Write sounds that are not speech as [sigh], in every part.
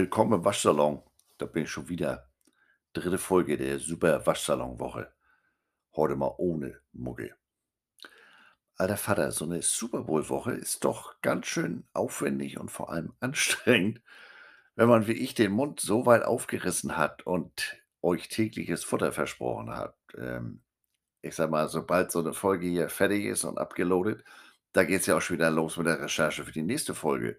Willkommen im Waschsalon. Da bin ich schon wieder. Dritte Folge der Super Waschsalon-Woche. Heute mal ohne Muggel. Alter Vater, so eine Super Bowl-Woche ist doch ganz schön aufwendig und vor allem anstrengend, wenn man wie ich den Mund so weit aufgerissen hat und euch tägliches Futter versprochen hat. Ähm, ich sag mal, sobald so eine Folge hier fertig ist und abgeloadet, da geht es ja auch schon wieder los mit der Recherche für die nächste Folge.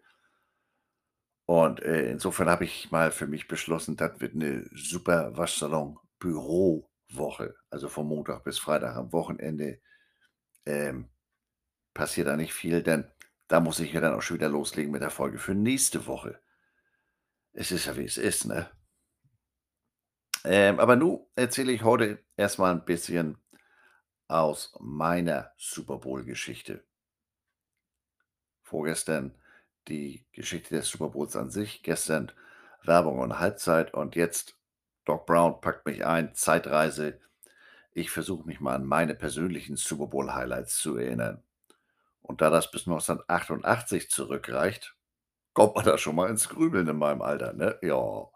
Und, äh, insofern habe ich mal für mich beschlossen, das wird eine super Waschsalon-Bürowoche. Also von Montag bis Freitag. Am Wochenende, ähm, passiert da nicht viel, denn da muss ich ja dann auch schon wieder loslegen mit der Folge für nächste Woche. Es ist ja, wie es ist, ne? Ähm, aber nun erzähle ich heute erst mal 'n bisschen aus meiner Super Bowl-Geschichte. Vorgestern die Geschichte des Super Bowls an sich, gestern Werbung und Halbzeit und jetzt Doc Brown packt mich ein, Zeitreise. Ich versuche mich mal an meine persönlichen Super Bowl-Highlights zu erinnern. Und da das bis 1988 zurückreicht, kommt man da schon mal ins Grübeln in meinem Alter, ne? Ja.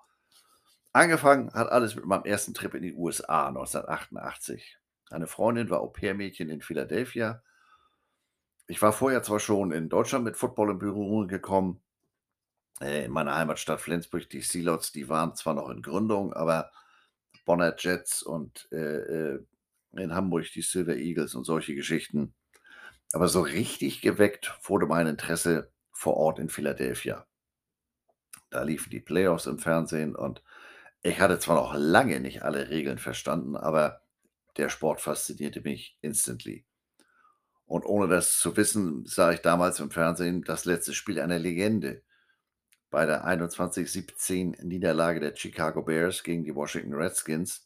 Angefangen hat alles mit meinem ersten Trip in die USA 1988. Eine Freundin war Au-pair-Mädchen in Philadelphia. Ich war vorher zwar schon in Deutschland mit Football in Berührung gekommen, äh, in meiner Heimatstadt Flensburg, die Sealots, die waren zwar noch in Gründung, aber Bonner Jets und, äh, äh, in Hamburg die Silver Eagles und solche Geschichten. Aber so richtig geweckt wurde mein Interesse vor Ort in Philadelphia. Da liefen die Playoffs im Fernsehen und ich hatte zwar noch lange nicht alle Regeln verstanden, aber der Sport faszinierte mich instantly. Und ohne das zu wissen, sah ich damals im Fernsehen das letzte Spiel einer Legende. Bei der 21:17 Niederlage der Chicago Bears gegen die Washington Redskins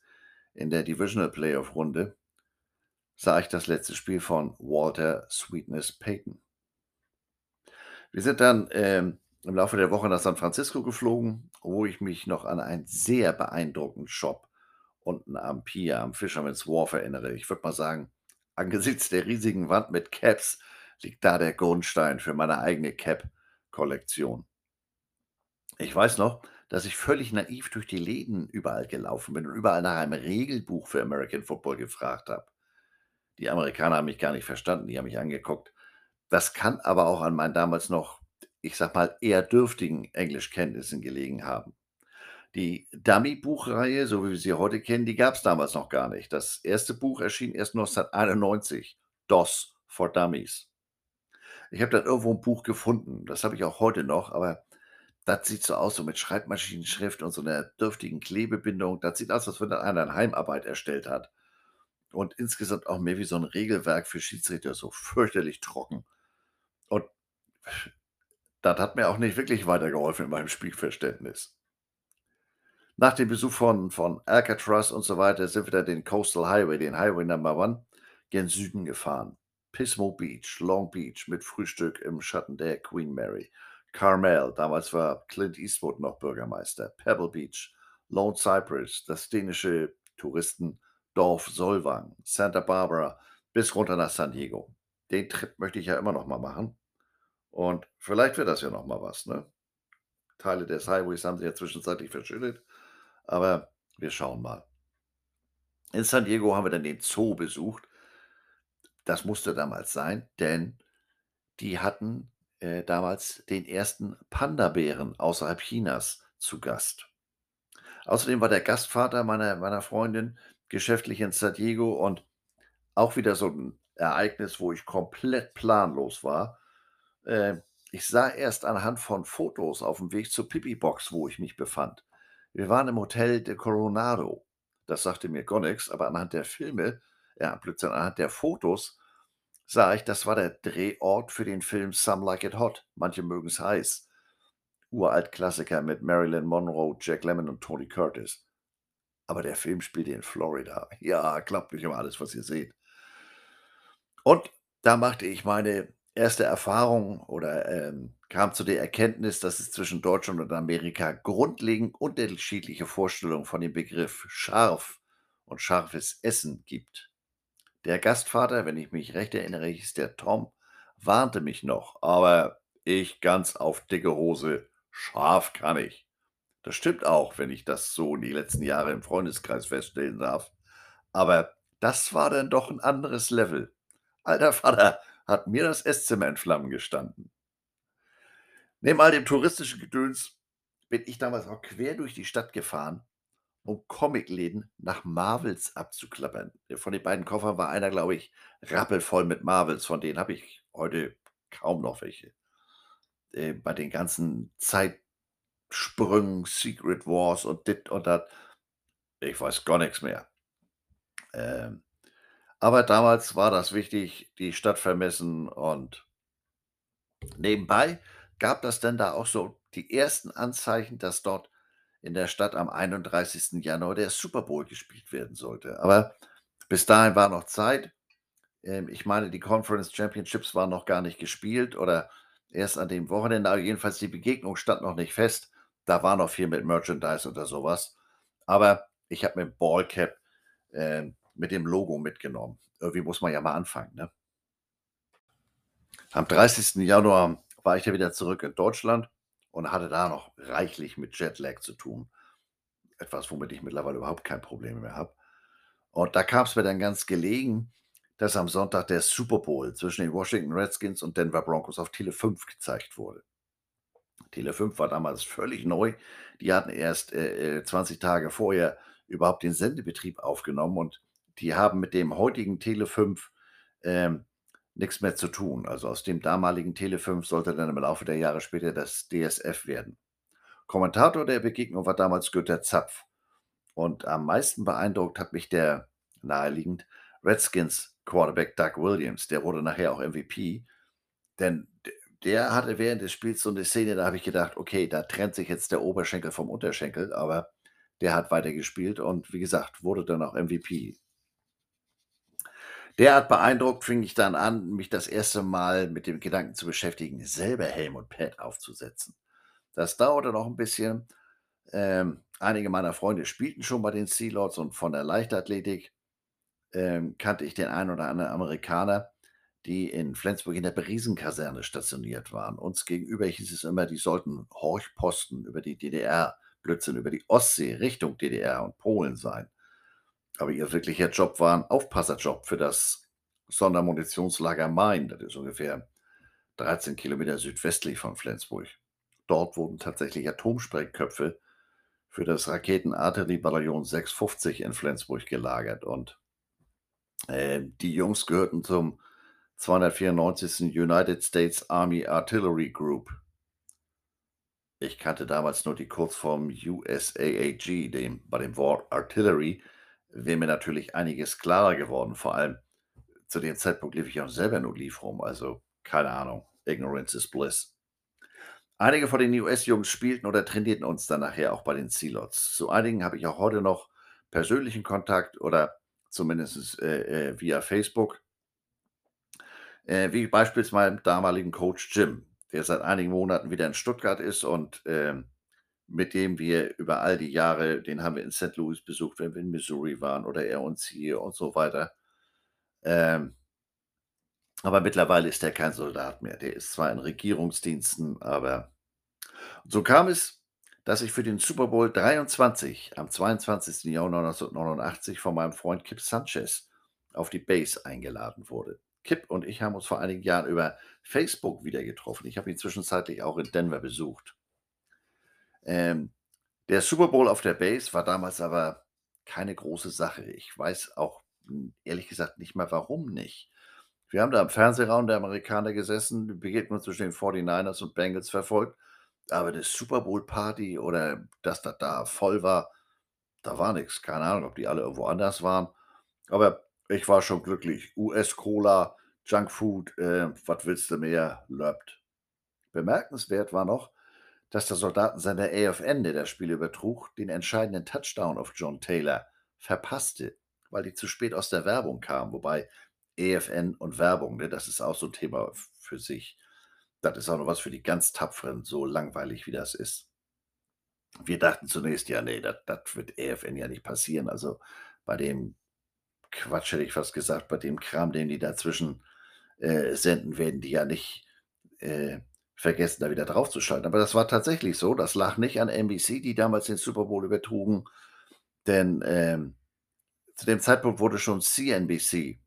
in der Divisional Playoff Runde sah ich das letzte Spiel von Walter Sweetness Payton. Wir sind dann, ähm, im Laufe der Woche nach San Francisco geflogen, wo ich mich noch an einen sehr beeindruckenden Shop unten am Pier, am Fisherman's Wharf erinnere. Ich würde mal sagen, angesichts der riesigen Wand mit Caps liegt da der Grundstein für meine eigene Cap-Kollektion. Ich weiß noch, dass ich völlig naiv durch die Läden überall gelaufen bin und überall nach einem Regelbuch für American Football gefragt habe. Die Amerikaner haben mich gar nicht verstanden, die haben mich angeguckt. Das kann aber auch an meinen damals noch, ich sag mal, eher dürftigen Englischkenntnissen gelegen haben. Die Dummy-Buchreihe, so wie wir sie heute kennen, die gab es damals noch gar nicht. Das erste Buch erschien erst 1991, DOS for Dummies. Ich habe dann irgendwo ein Buch gefunden, das habe ich auch heute noch, aber das sieht so aus, so mit Schreibmaschinenschrift und so einer dürftigen Klebebindung. Das sieht aus, als wenn einer 'ne Heimarbeit erstellt hat. Und insgesamt auch mehr wie so ein Regelwerk für Schiedsrichter, so fürchterlich trocken. Und das hat mir auch nicht wirklich weitergeholfen in meinem Spielverständnis. Nach dem Besuch von von Alcatraz und so weiter sind wir dann den Coastal Highway, den Highway Number One, gen Süden gefahren. Pismo Beach, Long Beach mit Frühstück im Schatten der Queen Mary. Carmel, damals war Clint Eastwood noch Bürgermeister. Pebble Beach, Lone Cypress, das dänische Touristendorf Solvang, Santa Barbara bis runter nach San Diego. Den Trip möchte ich ja immer noch mal machen. Und vielleicht wird das ja noch mal was, ne? Teile des Highways haben sich ja zwischenzeitlich verschüttet, aber wir schauen mal. In San Diego haben wir dann den Zoo besucht. Das musste damals sein, denn die hatten, äh, damals den ersten Panda-Bären außerhalb Chinas zu Gast. Außerdem war der Gastvater meiner meiner Freundin geschäftlich in San Diego und auch wieder so 'n Ereignis, wo ich komplett planlos war. Äh, ich sah erst anhand von Fotos auf'm Weg zur Pipi-Box, wo ich mich befand. Wir waren im Hotel de Coronado. Das sagte mir gar nix, aber anhand der Filme ja, Blödsinn, anhand der Fotos sah ich, das war der Drehort für den Film „Some Like It Hot“, manche mögen's heiß. Uralt-Klassiker mit Marilyn Monroe, Jack Lemmon und Tony Curtis. Aber der Film spielte in Florida. Ja, glaubt nicht immer alles, was ihr seht. Und da machte ich meine erste Erfahrung oder, ähm, kam zu der Erkenntnis, dass es zwischen Deutschland und Amerika grundlegend unterschiedliche Vorstellungen von dem Begriff scharf und scharfes Essen gibt. Der Gastvater, wenn ich mich recht erinnere, hieß der Tom, warnte mich noch, aber ich ganz auf dicke Hose: „Scharf kann ich.“ Das stimmt auch, wenn ich das so in die letzten Jahre im Freundeskreis feststellen darf. Aber das war dann doch 'n anderes Level. Alter Vater, hat mir das Esszimmer in Flammen gestanden. Neben all dem touristischen Gedöns bin ich damals auch quer durch die Stadt gefahren, um Comicläden nach Marvels abzuklappern. Äh, von den beiden Koffern war einer, glaube ich, rappelvoll mit Marvels, von denen habe ich heute kaum noch welche. Äh, bei den ganzen Zeitsprüngen, Secret Wars und dit und dat, ich weiß gar nix mehr. Ähm, aber damals war das wichtig, die Stadt vermessen und nebenbei gab das dann da auch so die ersten Anzeichen, dass dort in der Stadt am 31. Januar der Super Bowl gespielt werden sollte. Aber bis dahin war noch Zeit. Ähm, ich meine, die Conference Championships waren noch gar nicht gespielt oder erst an dem Wochenende, aber jedenfalls die Begegnung stand noch nicht fest. Da war noch viel mit Merchandise oder so was. Aber ich habe mir 'n Ballcap, ähm, mit dem Logo mitgenommen. Irgendwie muss man ja mal anfangen, ne? Am 30. Januar war ich dann wieder zurück in Deutschland und hatte da noch reichlich mit Jetlag zu tun. Etwas, womit ich mittlerweile überhaupt kein Problem mehr habe. Und da kam's mir dann ganz gelegen, dass am Sonntag der Super Bowl zwischen den Washington Redskins und Denver Broncos auf Tele 5 gezeigt wurde. Tele 5 war damals völlig neu. Die hatten erst, äh, äh, 20 Tage vorher überhaupt den Sendebetrieb aufgenommen und die haben mit dem heutigen Tele 5, ähm, nix mehr zu tun. Also, aus dem damaligen Tele 5 sollte dann im Laufe der Jahre später das DSF werden. Kommentator der Begegnung war damals Günter Zapf. Und am meisten beeindruckt hat mich der naheliegend Redskins Quarterback Doug Williams. Der wurde nachher auch MVP, denn der hatte während des Spiels so 'ne Szene, da habe ich gedacht: „Okay, da trennt sich jetzt der Oberschenkel vom Unterschenkel“, aber der hat weitergespielt und wie gesagt, wurde dann auch MVP. Derart beeindruckt fing ich dann an, mich das 1. Mal mit dem Gedanken zu beschäftigen, selber Helm und Pad aufzusetzen. Das dauerte noch 'n bisschen. Ähm, einige meiner Freunde spielten schon bei den Sea-Lods und von der Leichtathletik, ähm, kannte ich den einen oder anderen Amerikaner, die in Flensburg in der Beriesen-Kaserne stationiert waren. Uns gegenüber hieß es immer, die sollten Horchposten über die DDR Blödsinn, über die Ostsee Richtung DDR und Polen sein. Aber ihr wirklicher Job war 'n Aufpasserjob für das Sondermunitionslager Main. Das ist ungefähr 13 Kilometer südwestlich von Flensburg. Dort wurden tatsächlich Atomsprengköpfe für das Raketenartilleriebataillon 650 in Flensburg gelagert und, äh, die Jungs gehörten zum 294. United States Army Artillery Group. Ich kannte damals nur die Kurzform USAAG, dem bei dem Wort Artillery wäre mir natürlich einiges klarer geworden. Vor allem zu dem Zeitpunkt lief ich auch selber nur Leaf rum, also keine Ahnung. Ignorance is bliss. Einige von den US-Jungs spielten oder trainierten uns dann nachher auch bei den Sea-Lods. Zu einigen habe ich auch heute noch persönlichen Kontakt oder zumindest, äh, äh, via Facebook. Äh, wie beispielsweise meinem damaligen Coach Jim, der seit einigen Monaten wieder in Stuttgart ist und, ähm, mit dem wir über all die Jahre den haben wir in St. Louis besucht, wenn wir in Missouri waren oder er uns hier und so weiter. Ähm aber mittlerweile ist er kein Soldat mehr. Der ist zwar in Regierungsdiensten, aber so kam es, dass ich für den Super Bowl 23 am 22. Januar 1989 von meinem Freund Kip Sanchez auf die Base eingeladen wurde. Kip und ich haben uns vor einigen Jahren über Facebook wieder getroffen. Ich habe ihn zwischenzeitlich auch in Denver besucht. Ähm, der Super Bowl auf der Base war damals aber keine große Sache. Ich weiß auch, hm, ehrlich gesagt nicht mal, warum nicht. Wir haben da im Fernsehraum der Amerikaner gesessen, die Begegnung zwischen den 49ers und Bengals verfolgt, aber 'ne Super Bowl Party oder dass das da voll war, da war nix. Keine Ahnung, ob die alle irgendwo anders waren, aber ich war schon glücklich. US-Cola, Junkfood, äh, was willst du mehr? Läuft. Bemerkenswert war noch, dass der Soldatensender AFN, der das Spiel übertrug, den entscheidenden Touchdown auf John Taylor verpasste, weil die zu spät aus der Werbung kamen. Wobei AFN und Werbung, ne, das ist auch so 'n Thema für sich. Das ist auch noch was für die ganz Tapferen, so langweilig wie das ist. Wir dachten zunächst: „Ja, ne, das wird AFN ja nicht passieren.“ Also, bei dem Quatsch hätte ich fast gesagt, bei dem Kram, den die dazwischen, äh, senden, werden die ja nicht, äh, vergessen, da wieder draufzuschalten. Aber das war tatsächlich so. Das lag nicht an NBC, die damals den Super Bowl übertrugen, denn, ähm, zu dem Zeitpunkt wurde schon CNBC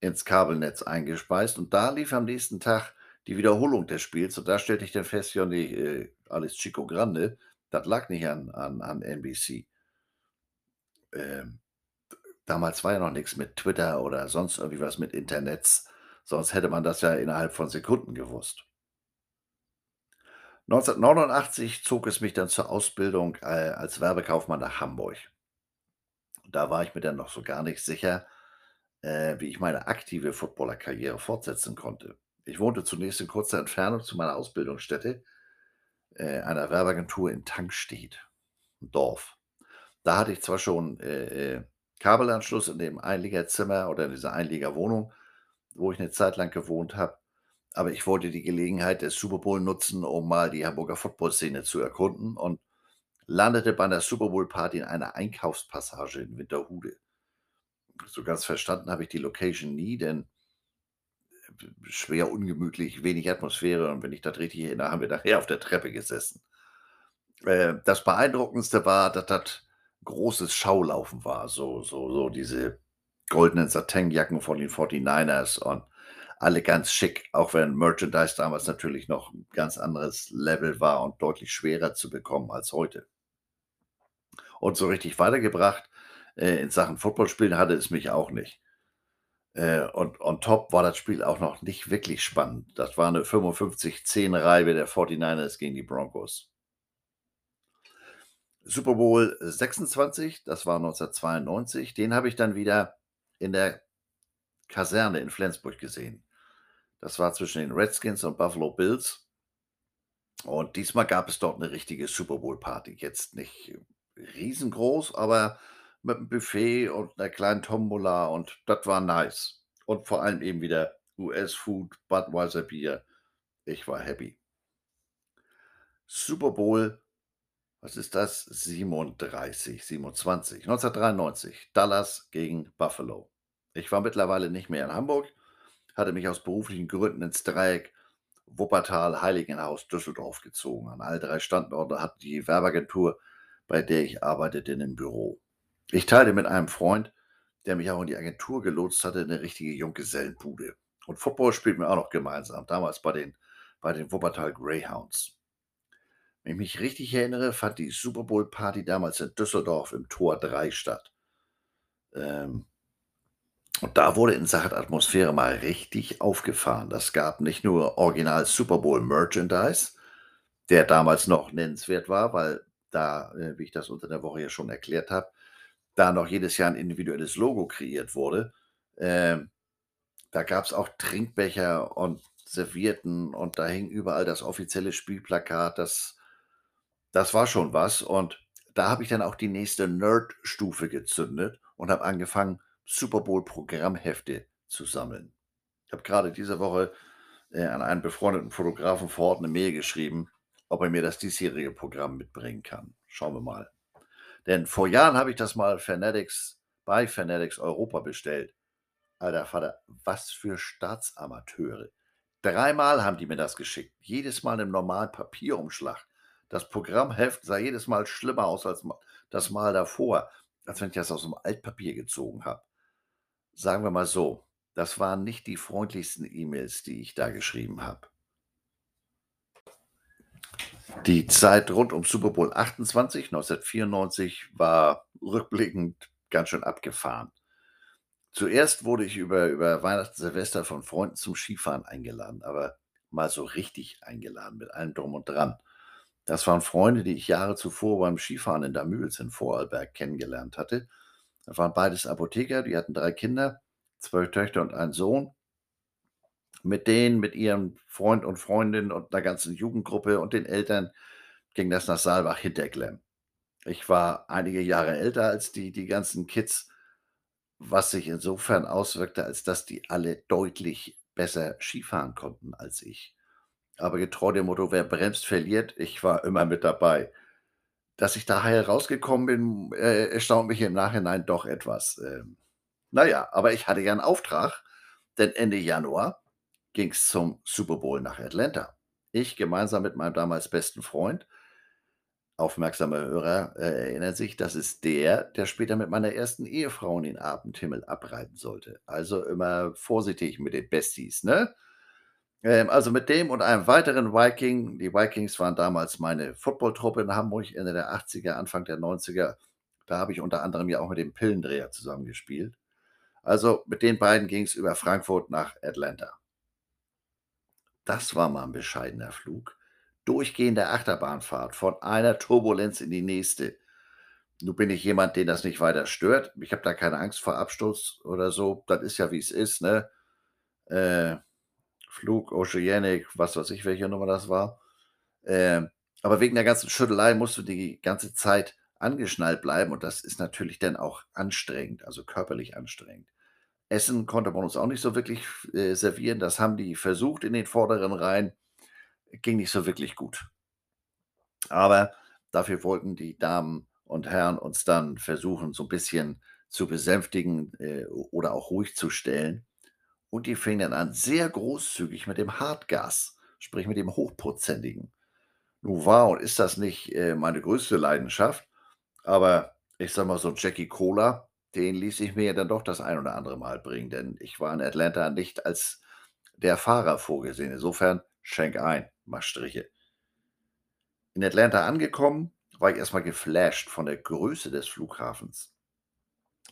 ins Kabelnetz eingespeist und da lief am nächsten Tag die Wiederholung des Spiels und da stellte ich dann fest, ja, ne, äh, alles Chico Grande, das lag nicht an an an NBC. Ähm, damals war ja noch nix mit Twitter oder sonst irgendwie was mit Internets, sonst hätte man das ja innerhalb von Sekunden gewusst. 1989 zog es mich dann zur Ausbildung, äh, als Werbekaufmann nach Hamburg. Da war ich mir dann noch so gar nicht sicher, äh, wie ich meine aktive Footballerkarriere fortsetzen konnte. Ich wohnte zunächst in kurzer Entfernung zu meiner Ausbildungsstätte, äh, einer Werbeagentur in Tankstedt, 'n Dorf. Da hatte ich zwar schon, Kabelanschluss in dem Einliegerzimmer oder in dieser Einliegerwohnung, wo ich 'ne Zeit lang gewohnt habe, aber ich wollte die Gelegenheit des Super Bowl nutzen, um mal die Hamburger Footballszene zu erkunden und landete bei 'ner Super Bowl Party in einer Einkaufspassage in Winterhude. So ganz verstanden habe ich die Location nie, denn äh, schwer ungemütlich, wenig Atmosphäre und wenn ich das richtig erinnere, haben wir nachher auf der Treppe gesessen. Äh, das Beeindruckendste war, dass das großes Schaulaufen war, so so so diese goldenen Satinjacken von den 49ers und alle ganz schick, auch wenn Merchandise damals natürlich noch 'n ganz anderes Level war und deutlich schwerer zu bekommen als heute. Und so richtig weitergebracht, äh, in Sachen Footballspielen hatte es mich auch nicht. Äh, und on top war das Spiel auch noch nicht wirklich spannend. Das war 'ne 55-10 Reibe der 49ers gegen die Broncos. Super Bowl 26, das war 1992, den habe ich dann wieder in der Kaserne in Flensburg gesehen. Das war zwischen den Redskins und Buffalo Bills. Und diesmal gab es dort 'ne richtige Super Bowl Party. Jetzt nicht riesengroß, aber mit 'm Buffet und 'ner kleinen Tombola und das war nice. Und vor allem eben wieder US-Food, Budweiser Bier. Ich war happy. Super Bowl, was ist das? 37, 27, 1993, Dallas gegen Buffalo. Ich war mittlerweile nicht mehr in Hamburg, hatte mich aus beruflichen Gründen ins Dreieck Wuppertal, Heiligenhaus, Düsseldorf gezogen. An all 3 Standorte hat die Werbeagentur, bei der ich arbeitete, 'nen Büro. Ich teilte mit einem Freund, der mich auch in die Agentur gelotst hatte, 'ne richtige Junggesellenbude. Und Football spielten wir auch noch gemeinsam, damals bei den bei den Wuppertal Greyhounds. Wenn ich mich richtig erinnere, fand die Super Bowl Party damals in Düsseldorf im Tor 3 statt. Ähm und da wurde in Sachen Atmosphäre mal richtig aufgefahren. Das gab nicht nur original Super Bowl Merchandise, der damals noch nennenswert war, weil da, äh, wie ich das unter der Woche ja schon erklärt habe, da noch jedes Jahr 'n individuelles Logo kreiert wurde. Ähm, da gab's auch Trinkbecher und Servietten und da hing überall das offizielle Spielplakat. Das das war schon was und da habe ich dann auch die nächste Nerd-Stufe gezündet und habe angefangen, Super Bowl Programmhefte zu sammeln. Ich habe grade diese Woche, äh, an einen befreundeten Fotografen vor Ort 'ne Mail geschrieben, ob er mir das diesjährige Programm mitbringen kann. Schauen wir mal. Denn vor Jahren habe ich das mal Fanatics bei Fanatics Europa bestellt. Alter Vater, was für Staatsamateure. Dreimal haben die mir das geschickt, jedes Mal im normalen Papierumschlag. Das Programmheft sah jedes Mal schlimmer aus als das Mal davor, als wenn ich das aus'm Altpapier gezogen habe. Sagen wir mal so, das waren nicht die freundlichsten E-Mails, die ich da geschrieben habe. Die Zeit rund um Super Bowl 28, 1994, war rückblickend ganz schön abgefahren. Zuerst wurde ich über über Weihnachten, Silvester von Freunden zum Skifahren eingeladen, aber mal so richtig eingeladen mit allem Drum und Dran. Das waren Freunde, die ich Jahre zuvor beim Skifahren in Damüls in Vorarlberg kennengelernt hatte. Das waren beides Apotheker, die hatten 3 Kinder, 2 Töchter und einen Sohn. Mit denen, mit ihrem Freund und Freundin und 'ner ganzen Jugendgruppe und den Eltern ging das nach Saalbach-Hinterklemm. Ich war einige Jahre älter als die die ganzen Kids, was sich insofern auswirkte, als dass die alle deutlich besser Skifahren konnten als ich. Aber getreu dem Motto: „Wer bremst, verliert“, ich war immer mit dabei. Dass ich da heil rausgekommen bin, äh, erstaunt mich im Nachhinein doch etwas. Ähm, na ja, aber ich hatte ja 'n Auftrag, denn Ende Januar ging's zum Super Bowl nach Atlanta. Ich gemeinsam mit meinem damals besten Freund. Aufmerksame Hörer, äh, erinnern sich, das ist der, der später mit meiner ersten Ehefrau in den Abendhimmel abreiten sollte. Also immer vorsichtig mit den Besties, ne? Ähm, also mit dem und einem weiteren Viking die Vikings waren damals meine Footballtruppe in Hamburg Ende der 80er, Anfang der 90er. Da habe ich unter anderem ja auch mit dem Pillendreher zusammengespielt. Also mit den beiden ging's über Frankfurt nach Atlanta. Das war mal 'n bescheidener Flug. Durchgehende Achterbahnfahrt von einer Turbulenz in die nächste. Nun bin ich jemand, den das nicht weiter stört. Ich habe da keine Angst vor Absturz oder so. Das ist ja, wie's ist, ne? Äh, Flug Oceanic, was weiß ich, welche Nummer das war. Ähm, aber wegen der ganzen Schüttelei musst du die ganze Zeit angeschnallt bleiben und das ist natürlich dann auch anstrengend, also körperlich anstrengend. Essen konnte man uns auch nicht so wirklich äh, servieren. Das haben die versucht in den vorderen Reihen, ging nicht so wirklich gut. Aber dafür wollten die Damen und Herren uns dann versuchen, so 'n bisschen zu besänftigen, äh, oder auch ruhig zu stellen. Und die fingen dann an, sehr großzügig mit dem Hartgas, sprich mit dem Hochprozentigen. Nun war und ist das nicht, äh, meine größte Leidenschaft, aber ich sage mal, so Jackie Cola, den ließ ich mir ja dann doch das ein oder andere Mal bringen, denn ich war in Atlanta nicht als der Fahrer vorgesehen. Insofern schenk ein, mach Striche. In Atlanta angekommen, war ich erst mal geflasht von der Größe des Flughafens.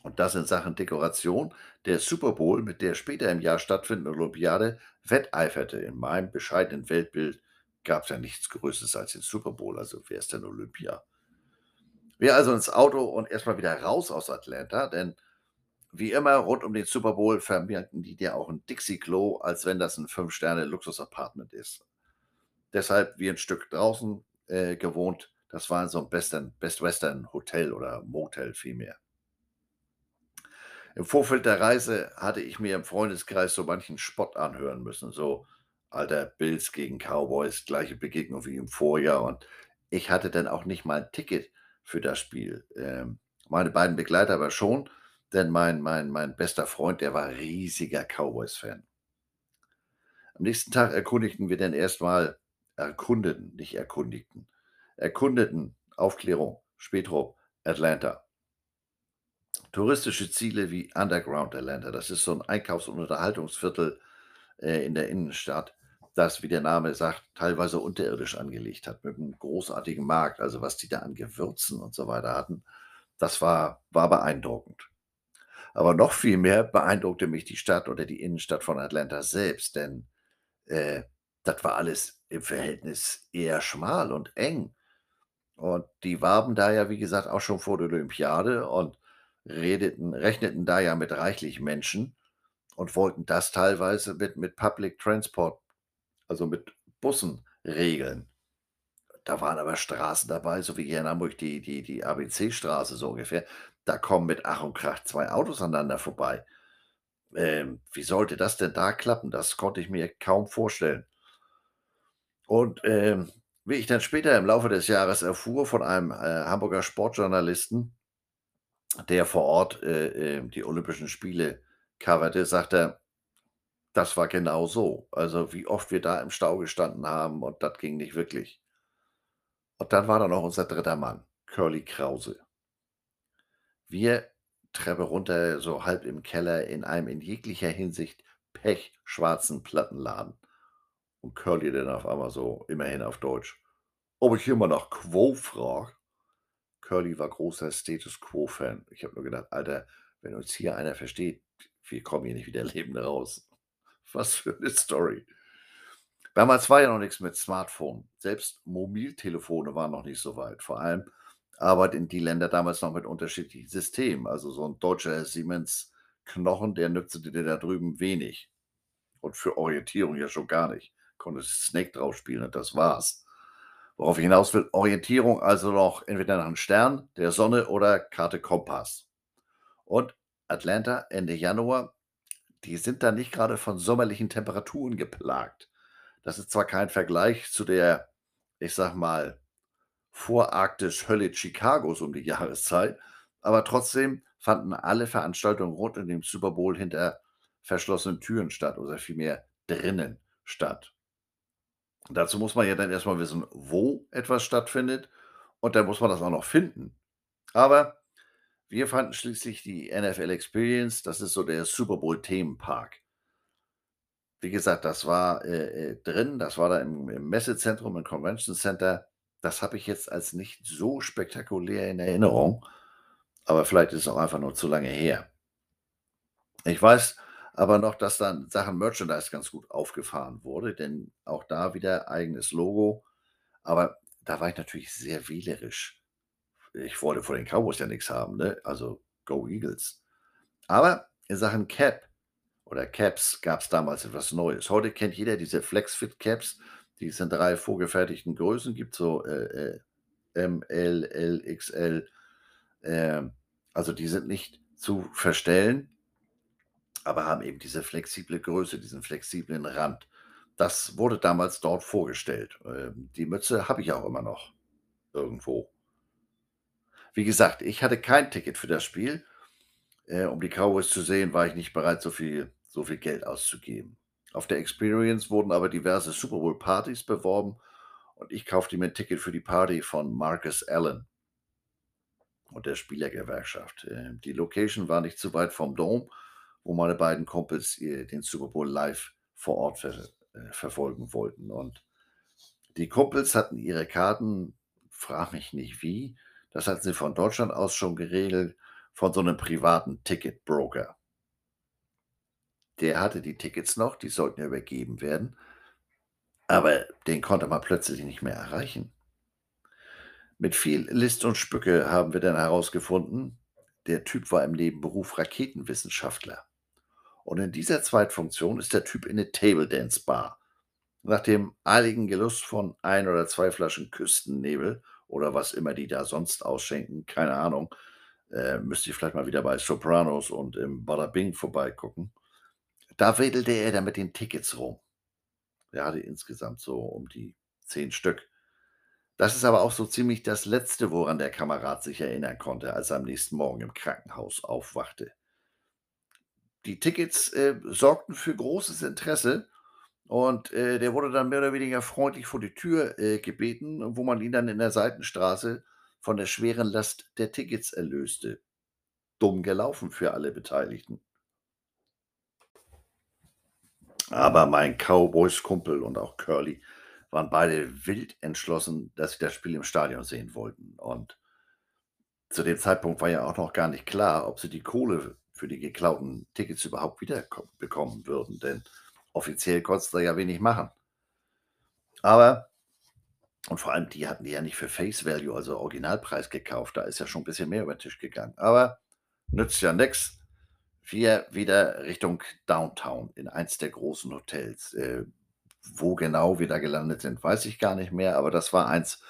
Und das in Sachen Dekoration. Der Super Bowl mit der später im Jahr stattfindenden Olympiade wetteiferte. In meinem bescheidenen Weltbild gab's ja nichts Größeres als den Super Bowl, also wer ist denn Olympia? Wir also ins Auto und erst mal wieder raus aus Atlanta, denn wie immer rund um den Super Bowl vermieten die dir auch 'n Dixie-Klo, als wenn das 'n Fünf-Sterne-Luxus-Apartment ist. Deshalb wir 'n Stück draußen, äh, gewohnt. Das war in so 'nem Western Best Western Hotel oder Motel vielmehr. Im Vorfeld der Reise hatte ich mir im Freundeskreis so manchen Spott anhören müssen, so: „Alter, Bills gegen Cowboys, gleiche Begegnung wie im Vorjahr.“ Und ich hatte dann auch nicht mal 'n Ticket für das Spiel. Ähm, meine beiden Begleiter aber schon, denn mein mein mein bester Freund, der war riesiger Cowboys-Fan. Am nächsten Tag erkundigten wir dann erst mal erkundeten, nicht erkundigten, erkundeten, Aufklärung, Spätrupp, Atlanta. Touristische Ziele wie Underground Atlanta, das ist so 'n Einkaufs und Unterhaltungsviertel, äh, in der Innenstadt, das, wie der Name sagt, teilweise unterirdisch angelegt hat mit 'nem großartigen Markt. Also, was die da an Gewürzen und so weiter hatten, das war war beeindruckend. Aber noch viel mehr beeindruckte mich die Stadt oder die Innenstadt von Atlanta selbst, denn, äh, das war alles im Verhältnis eher schmal und eng. Und die warben da ja, wie gesagt, auch schon vor der Olympiade und redeten rechneten da ja mit reichlich Menschen und wollten das teilweise mit mit Public Transport, also mit Bussen regeln. Da waren aber Straßen dabei, so wie hier in Hamburg die die die ABC-Straße so ungefähr. Da kommen mit Ach und Krach 2 Autos aneinander vorbei. Ähm, wie sollte das denn da klappen? Das konnte ich mir kaum vorstellen. Und, ähm, wie ich dann später im Laufe des Jahres erfuhr von einem, äh, Hamburger Sportjournalisten, der vor Ort, äh, ähm, die Olympischen Spiele coverte, sagt er: „Das war genau so. Also, wie oft wir da im Stau gestanden haben und das ging nicht wirklich.“ Und dann war da noch unser 3. Mann, Curly Krause. Wir Treppe runter, so halb im Keller in einem in jeglicher Hinsicht pechschwarzen Plattenladen. Und Curly dann auf einmal so, immerhin auf Deutsch: „Ob ich mal nach Quo frage?“ Curly war großer Status-Quo-Fan. Ich habe nur gedacht: „Alter, wenn uns hier einer versteht, wir kommen hier nicht wieder [laughs] lebend raus.“ Was für 'ne Story. Damals war ja noch nix mit Smartphone. Selbst Mobiltelefone waren noch nicht so weit. Vor allem arbeiteten die Länder damals noch mit unterschiedlichen Systemen. Also, so 'n deutscher Siemens-Knochen, der nützte dir da drüben wenig. Und für Orientierung ja schon gar nicht. Konntest Snake drauf spielen und das war's. Worauf ich hinaus will, Orientierung also noch entweder nach 'n Stern, der Sonne oder Karte Kompass. Und Atlanta Ende Januar, die sind da nicht grade von sommerlichen Temperaturen geplagt. Das ist zwar kein Vergleich zu der, ich sage mal, Vorarktis-Hölle Chicagos um die Jahreszeit, aber trotzdem fanden alle Veranstaltungen rund um den Super Bowl hinter verschlossenen Türen statt oder vielmehr drinnen statt. Dazu muss man ja dann erst mal wissen, wo etwas stattfindet und dann muss man das auch noch finden. Aber wir fanden schließlich die NFL Experience, das ist so der Super Bowl Themenpark. Wie gesagt, das war, äh, äh, drin, das war da im im Messezentrum, im Convention Center. Das habe ich jetzt als nicht so spektakulär in Erinnerung, aber vielleicht ist es auch einfach nur zu lange her. Ich weiß aber noch, dass dann Sachen Merchandise ganz gut aufgefahren wurde, denn auch da wieder eigenes Logo. Aber da war ich natürlich sehr wählerisch. Ich wollte vor den Cowboys ja nix haben, ne? Also, go Eagles. Aber in Sachen Cap oder Caps gab's damals etwas Neues. Heute kennt jeder diese Flex-Fit Caps, die es in 3 vorgefertigten Größen gibt, so, äh, äh, M, L, L, XL. Ähm, also, die sind nicht zu verstellen aber haben eben diese flexible Größe, diesen flexiblen Rand. Das wurde damals dort vorgestellt. Ähm, die Mütze habe ich auch immer noch irgendwo. Wie gesagt, ich hatte kein Ticket für das Spiel. Äh, um die Cowboys zu sehen, war ich nicht bereit, so viel so viel Geld auszugeben. Auf der Experience wurden aber diverse Super Bowl Partys beworben und ich kaufte mir 'n Ticket für die Party von Marcus Allen und der Spielergewerkschaft. Äh, die Location war nicht zu weit vom Dome, wo meine beiden Kumpels, den Super Bowl live vor Ort ver äh, verfolgen wollten. Und die Kumpels hatten ihre Karten, frage mich nicht wie, das hatten sie von Deutschland aus schon geregelt, von so 'nem privaten Ticketbroker. Der hatte die Tickets noch, die sollten ja übergeben werden, aber den konnte man plötzlich nicht mehr erreichen. Mit viel List und Spücke haben wir dann herausgefunden, der Typ war im Nebenberuf Raketenwissenschaftler. Und in dieser Zweitfunktion ist der Typ in 'ne Table Dance Bar. Nach dem eiligen Genuss von 1 oder 2 Flaschen Küstennebel oder was immer die da sonst ausschenken, keine Ahnung, äh, müsste ich vielleicht mal wieder bei Sopranos und im Bada Bing vorbeigucken. Da wedelte er dann mit den Tickets rum. Er hatte insgesamt so um die 10 Stück. Das ist aber auch so ziemlich das Letzte, woran der Kamerad sich erinnern konnte, als er am nächsten Morgen im Krankenhaus aufwachte. Die Tickets, äh, sorgten für großes Interesse und, äh, der wurde dann mehr oder weniger freundlich vor die Tür, äh, gebeten, wo man ihn dann in der Seitenstraße von der schweren Last der Tickets erlöste. Dumm gelaufen für alle Beteiligten. Aber mein Cowboys-Kumpel und auch Curly waren beide wild entschlossen, dass sie das Spiel im Stadion sehen wollten. Und zu dem Zeitpunkt war ja auch noch gar nicht klar, ob sie die Kohle für die geklauten Tickets überhaupt wiederko bekommen würden, denn offiziell konntest du ja wenig machen. Aber und vor allem, die hatten die ja nicht für Face Value, also Originalpreis gekauft, da ist ja schon 'n bisschen mehr über 'n Tisch gegangen. Aber nützt ja nix. Wir wieder Richtung Downtown in eins der großen Hotels. Äh, wo genau wir da gelandet sind, weiß ich gar nicht mehr, aber das war eins,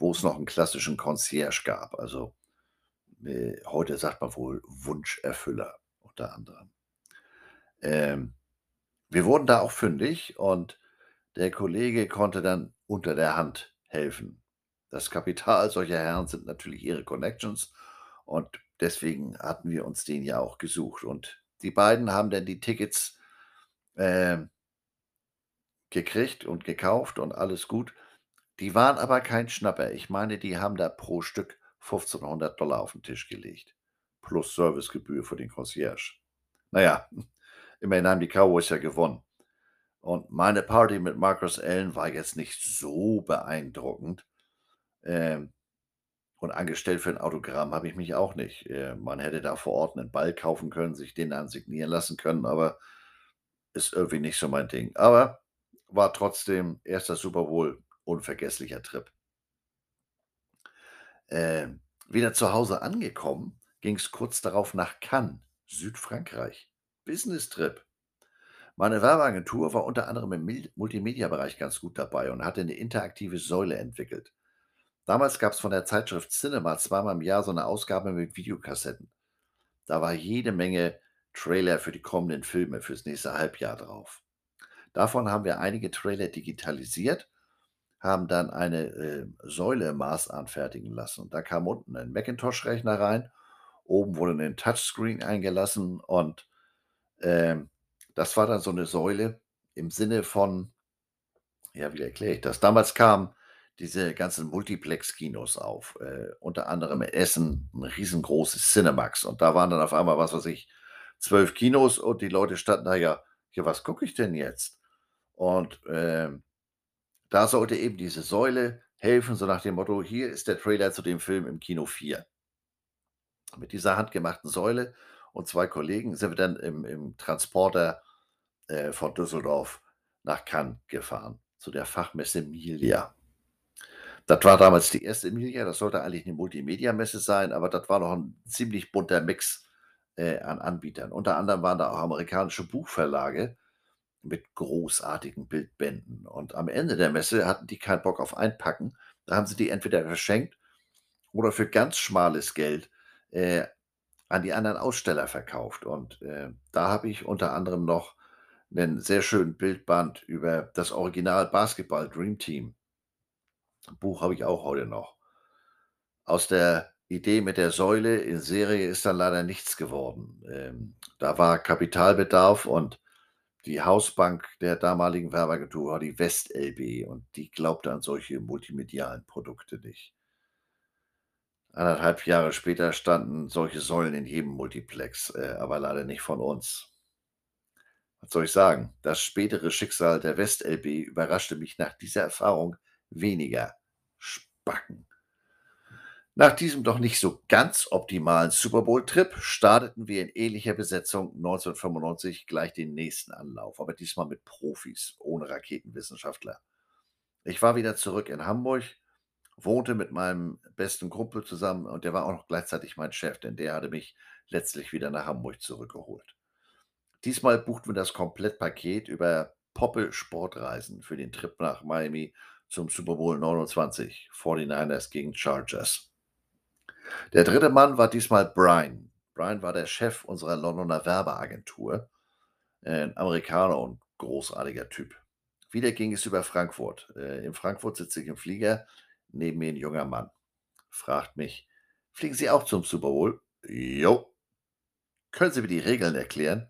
wo es noch 'n klassischen Concierge gab. Also, äh, heute sagt man wohl Wunscherfüller unter anderem. Ähm, wir wurden da auch fündig und der Kollege konnte dann unter der Hand helfen. Das Kapital solcher Herren sind natürlich ihre Connections und deswegen hatten wir uns den ja auch gesucht. Und die beiden haben dann die Tickets, ähm gekriegt und gekauft und alles gut. Die waren aber kein Schnapper. Ich meine, die haben da pro Stück 1.500 $ auf 'n Tisch gelegt, plus Servicegebühr für den Concierge. Na ja, [laughs] immerhin haben die Cowboys ja gewonnen. Und meine Party mit Marcus Allen war jetzt nicht so beeindruckend. Ähm, und angestellt für 'n Autogramm habe ich mich auch nicht. Äh, man hätte da vor Ort 'nen Ball kaufen können, sich den dann signieren lassen können, aber ist irgendwie nicht so mein Ding. Aber war trotzdem 1. Super Bowl, unvergesslicher Trip. Ähm, wieder zu Hause angekommen, ging's kurz darauf nach Cannes, Südfrankreich. Business-Trip. Meine Werbeagentur war unter anderem im Multimediabereich ganz gut dabei und hatte 'ne interaktive Säule entwickelt. Damals gab's von der Zeitschrift Cinema zweimal im Jahr so 'ne Ausgabe mit Videokassetten. Da war jede Menge Trailer für die kommenden Filme fürs nächste Halbjahr drauf. Davon haben wir einige Trailer digitalisiert, haben dann eine, äh, Säule maßanfertigen lassen. Und da kam unten ein Macintosh-Rechner rein, oben wurde 'nen Touchscreen eingelassen und, ähm, das war dann so 'ne Säule im Sinne von Ja, wie erkläre ich das? Damals kamen diese ganzen Multiplex-Kinos auf, äh, unter anderem in Essen 'n riesengroßes Cinemax und da waren dann auf einmal, was weiß ich, 12 Kinos und die Leute standen da: „Ja ja, was gucke ich denn jetzt?“ Und, ähm, da sollte eben diese Säule helfen, so nach dem Motto: „Hier ist der Trailer zu dem Film im Kino 4.“ Mit dieser handgemachten Säule und 2 Kollegen sind wir dann im im Transporter, äh, von Düsseldorf nach Cannes gefahren, zu der Fachmesse MILIA. Das war damals die 1. MILIA, das sollte eigentlich 'ne Multimediamesse sein, aber das war noch 'n ziemlich bunter Mix, äh, an Anbietern. Unter anderem waren da auch amerikanische Buchverlage mit großartigen Bildbänden. Und am Ende der Messe hatten die keinen Bock auf Einpacken. Da haben sie die entweder verschenkt oder für ganz schmales Geld, äh, an die anderen Aussteller verkauft. Und, äh, da habe ich unter anderem noch 'nen sehr schönen Bildband über das Original Basketball Dream Team. Buch habe ich auch heute noch. Aus der Idee mit der Säule in Serie ist dann leider nichts geworden. Ähm, da war Kapitalbedarf und die Hausbank der damaligen Werbeagentur war die WestLB und die glaubte an solche multimedialen Produkte nicht. 1 1/2 Jahre später standen solche Säulen in jedem Multiplex, äh, aber leider nicht von uns. Was soll ich sagen? Das spätere Schicksal der WestLB überraschte mich nach dieser Erfahrung weniger. Spacken. Nach diesem doch nicht so ganz optimalen Super-Bowl-Trip starteten wir in ähnlicher Besetzung 1995 gleich den nächsten Anlauf, aber diesmal mit Profis, ohne Raketenwissenschaftler. Ich war wieder zurück in Hamburg, wohnte mit meinem besten Kumpel zusammen und der war auch noch gleichzeitig mein Chef, denn der hatte mich letztlich wieder nach Hamburg zurückgeholt. Diesmal buchten wir das Komplettpaket über Poppe Sportreisen für den Trip nach Miami zum Super Bowl 29, 49ers gegen Chargers. Der 3. Mann war diesmal Brian. Brian war der Chef unserer Londoner Werbeagentur, äh, 'n Amerikaner und großartiger Typ. Wieder ging es über Frankfurt. Äh, in Frankfurt sitze ich im Flieger, neben mir 'n junger Mann. Fragt mich: „Fliegen Sie auch zum Super Bowl?“ „Jo.“ „Können Sie mir die Regeln erklären?“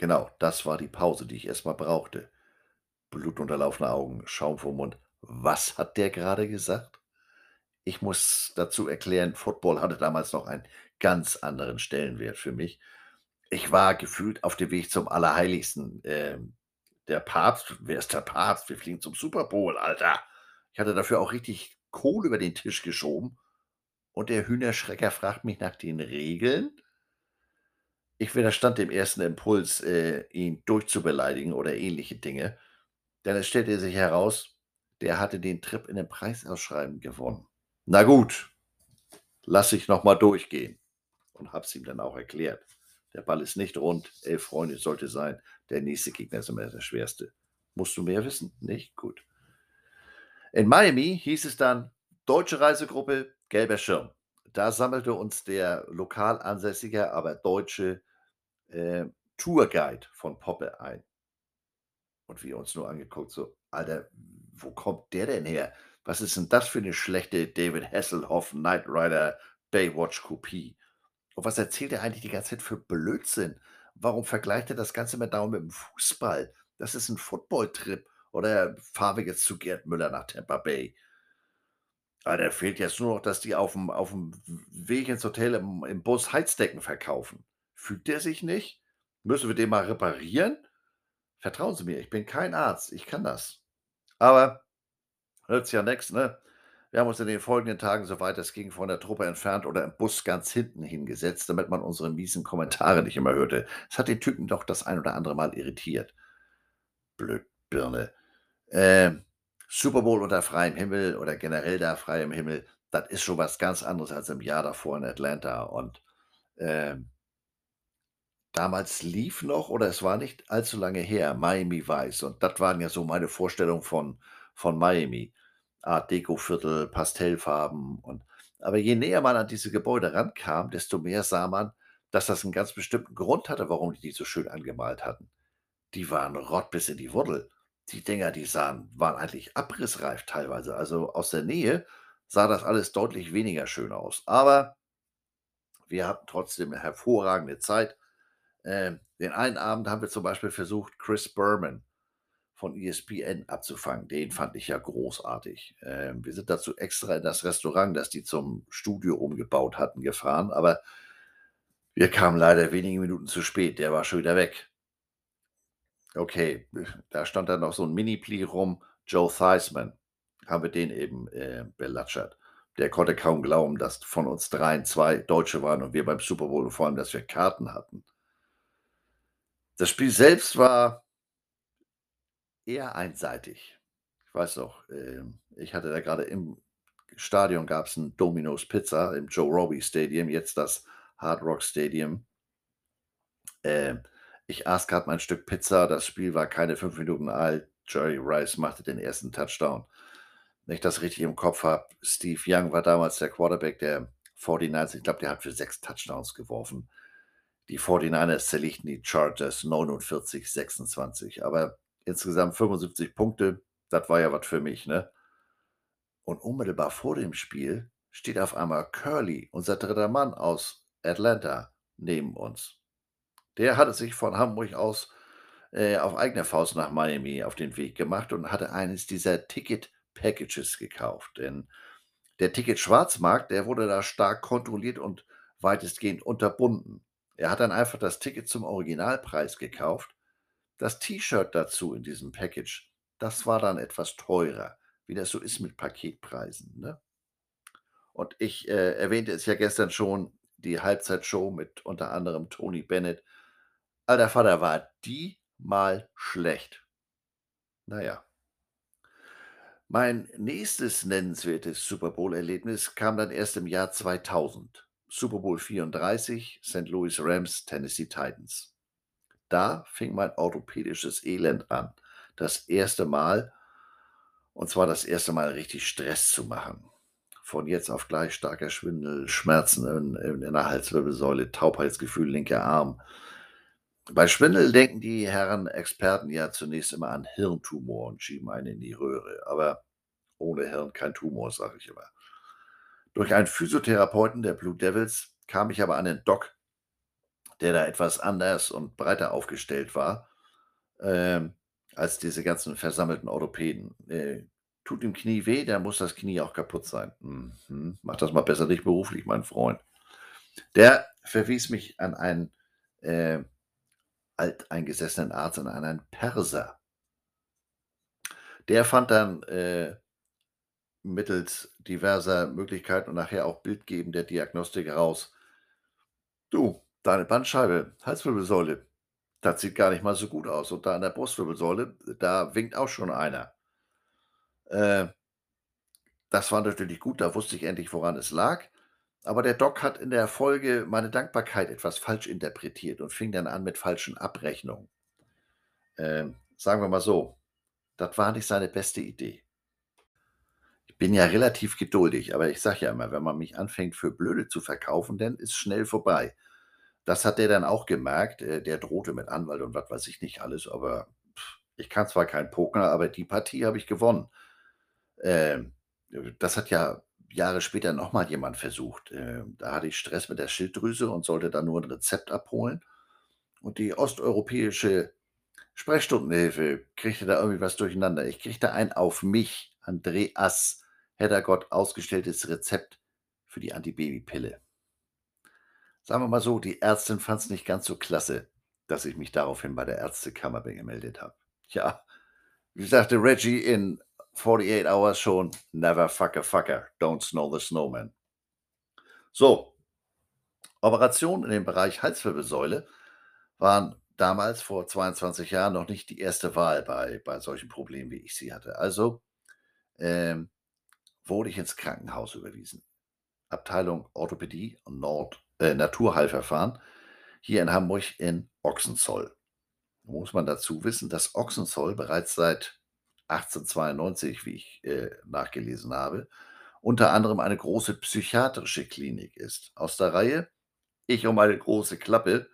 Genau, das war die Pause, die ich erst mal brauchte. Blutunterlaufene Augen, Schaum vorm Mund. Was hat der grade gesagt? Ich muss dazu erklären, Football hatte damals noch einen ganz anderen Stellenwert für mich. Ich war gefühlt auf dem Weg zum Allerheiligsten. Ähm, der Papst [laughs] wer ist der Papst? Wir fliegen zum Super Bowl, Alter. Ich hatte dafür auch richtig Kohle über den Tisch geschoben und der Hühnerschrecker fragt mich nach den Regeln? Ich widerstand dem ersten Impuls, äh, ihn durchzubeleidigen oder ähnliche Dinge, denn es stellte sich heraus, der hatte den Trip in 'nem Preisausschreiben gewonnen. Na gut, lasse ich noch mal durchgehen und habe es ihm dann auch erklärt. Der Ball ist nicht rund, 11 Freunde sollte sein, der nächste Gegner ist immer der schwerste. Musst du mehr wissen? Nicht? Gut. In Miami hieß es dann: „Deutsche Reisegruppe, gelber Schirm.“ Da sammelte uns der lokal ansässige, aber deutsche, äh, Tourguide von Poppe ein. Und wir uns nur angeguckt, so: „Alter, wo kommt der denn her? Was ist 'n das für 'ne schlechte David Hasselhoff Knight Rider Baywatch Kopie? Und was erzählt er eigentlich die ganze Zeit für Blödsinn? Warum vergleicht er das Ganze immer dauernd mit'm Fußball? Das ist 'n Football-Trip oder fahren wir jetzt zu Gerd Müller nach Tampa Bay?“ Ah, da fehlt jetzt nur noch, dass die auf'm auf'm W Weg ins Hotel im im Bus Heizdecken verkaufen. Fügt der sich nicht? Müssen wir den mal reparieren? Vertrauen Sie mir, ich bin kein Arzt, ich kann das. Aber nützt ja nix, ne? Wir haben uns in den folgenden Tagen, soweit es ging, von der Truppe entfernt oder im Bus ganz hinten hingesetzt, damit man unsere miesen Kommentare nicht immer hörte. Es hat den Typen doch das ein oder andere Mal irritiert. Blödbirne. Ähm, Super Bowl unter freiem Himmel oder generell da freiem Himmel, das ist schon was ganz anderes als im Jahr davor in Atlanta und, ähm damals lief noch oder es war nicht allzu lange her, Miami Vice und das waren ja so meine Vorstellungen von von Miami. Art Deco-Viertel, Pastellfarben und aber je näher man an diese Gebäude rankam, desto mehr sah man, dass das 'n ganz bestimmten Grund hatte, warum die die so schön angemalt hatten. Die waren Rott bis in die Buddel. Die Dinger, die sahen waren eigentlich abrissreif teilweise. Also, aus der Nähe sah das alles deutlich weniger schön aus. Aber wir hatten trotzdem 'ne hervorragende Zeit. Ähm, den einen Abend haben wir zum Beispiel versucht, Chris Berman von ESPN abzufangen. Den fand ich ja großartig. Ähm, wir sind dazu extra in das Restaurant, das die zum Studio umgebaut hatten, gefahren, aber wir kamen leider wenige Minuten zu spät. Der war schon wieder weg. Okay, da stand dann noch so 'n Mini-Pli rum, Joe Theismann, haben wir den eben, äh, belatschert. Der konnte kaum glauben, dass von uns dreien 2 Deutsche waren und wir beim Super Bowl und vor allem, dass wir Karten hatten. Das Spiel selbst war eher einseitig. Ich weiß noch, ähm, ich hatte da grade im Stadion gab's 'n Domino's Pizza im Joe Robbie Stadium, jetzt das Hard Rock Stadium. Ähm, ich aß grad mein Stück Pizza, das Spiel war keine 5 Minuten alt. Jerry Rice machte den 1. Touchdown. Wenn ich das richtig im Kopf habe, Steve Young war damals der Quarterback der 49ers. Ich glaube, der hat für 6 Touchdowns geworfen. Die 49ers zerlegten die Chargers 49, 26. Aber insgesamt 75 Punkte, das war ja was für mich, ne? Und unmittelbar vor dem Spiel steht auf einmal Curly, unser 3. Mann aus Atlanta, neben uns. Der hatte sich von Hamburg aus, äh, auf eigene Faust nach Miami auf den Weg gemacht und hatte eines dieser Ticket-Packages gekauft. Denn der Ticket-Schwarzmarkt, der wurde da stark kontrolliert und weitestgehend unterbunden. Er hat dann einfach das Ticket zum Originalpreis gekauft. Das T-Shirt dazu in diesem Package, das war dann etwas teurer, wie das so ist mit Paketpreisen, ne? Und ich, äh, erwähnte es ja gestern schon, die Halbzeitshow mit unter anderem Tony Bennett. Alter Vater, war die mal schlecht. Na ja. Mein nächstes nennenswertes Super-Bowl-Erlebnis kam dann erst im Jahr 2000. Super Bowl 34, St. Louis Rams, Tennessee Titans. Da fing mein orthopädisches Elend an. Das erste Mal und zwar das erste Mal richtig Stress zu machen. Von jetzt auf gleich starker Schwindel, Schmerzen in in der Halswirbelsäule, Taubheitsgefühl, linker Arm. Bei Schwindel denken die Herren Experten ja zunächst immer an Hirntumor und schieben einen in die Röhre. Aber ohne Hirn kein Tumor, sage ich immer. Durch einen Physiotherapeuten der Blue Devils kam ich aber an 'nen Doc, der da etwas anders und breiter aufgestellt war, ähm, als diese ganzen versammelten Orthopäden. Äh, tut im Knie weh, dann muss das Knie auch kaputt sein. Mhm. Mach das mal besser nicht beruflich, mein Freund. Der verwies mich an einen, äh, alteingesessenen Arzt, an einen Perser. Der fand dann, äh, mittels diverser Möglichkeiten und nachher auch bildgebender Diagnostik heraus: „Du, deine Bandscheibe, Halswirbelsäule, das sieht gar nicht mal so gut aus. Und da an der Brustwirbelsäule, da winkt auch schon einer.“ Äh das war natürlich gut, da wusste ich endlich, woran es lag. Aber der Doc hat in der Folge meine Dankbarkeit etwas falsch interpretiert und fing dann an mit falschen Abrechnungen. Ähm, sagen wir mal so, das war nicht seine beste Idee. Ich bin ja relativ geduldig, aber ich sage ja immer, wenn man mich anfängt für blöde zu verkaufen, dann ist schnell vorbei. Das hat der dann auch gemerkt. Äh, der drohte mit Anwalt und was weiß ich nicht alles, aber ich kann zwar kein Poker, aber die Partie habe ich gewonnen. Ähm, äh, das hat ja Jahre später noch mal jemand versucht. Ähm, da hatte ich Stress mit der Schilddrüse und sollte dann nur 'n Rezept abholen. Und die osteuropäische Sprechstundenhilfe kriegte da irgendwie was durcheinander. Ich kriegte ein auf mich, Andreas Heddergott, ausgestelltes Rezept für die Antibabypille. Sagen wir mal so, die Ärztin fand's nicht ganz so klasse, dass ich mich daraufhin bei der Ärztekammer gemeldet habe. Ja, wie sagte Reggie in 48 Hours schon: „Never fuck a fucker, don't snow the snowman.“ So. Operationen in dem Bereich Halswirbelsäule waren damals vor 22 Jahren noch nicht die erste Wahl bei bei solchen Problemen, wie ich sie hatte. Also, ähm, wurde ich ins Krankenhaus überwiesen. Abteilung Orthopädie Nord äh, Naturheilverfahren hier in Hamburg in Ochsenzoll. Muss man dazu wissen, dass Ochsenzoll bereits seit 1892, wie ich, äh, nachgelesen habe, unter anderem eine große psychiatrische Klinik ist. Aus der Reihe: „Ich und meine große Klappe“,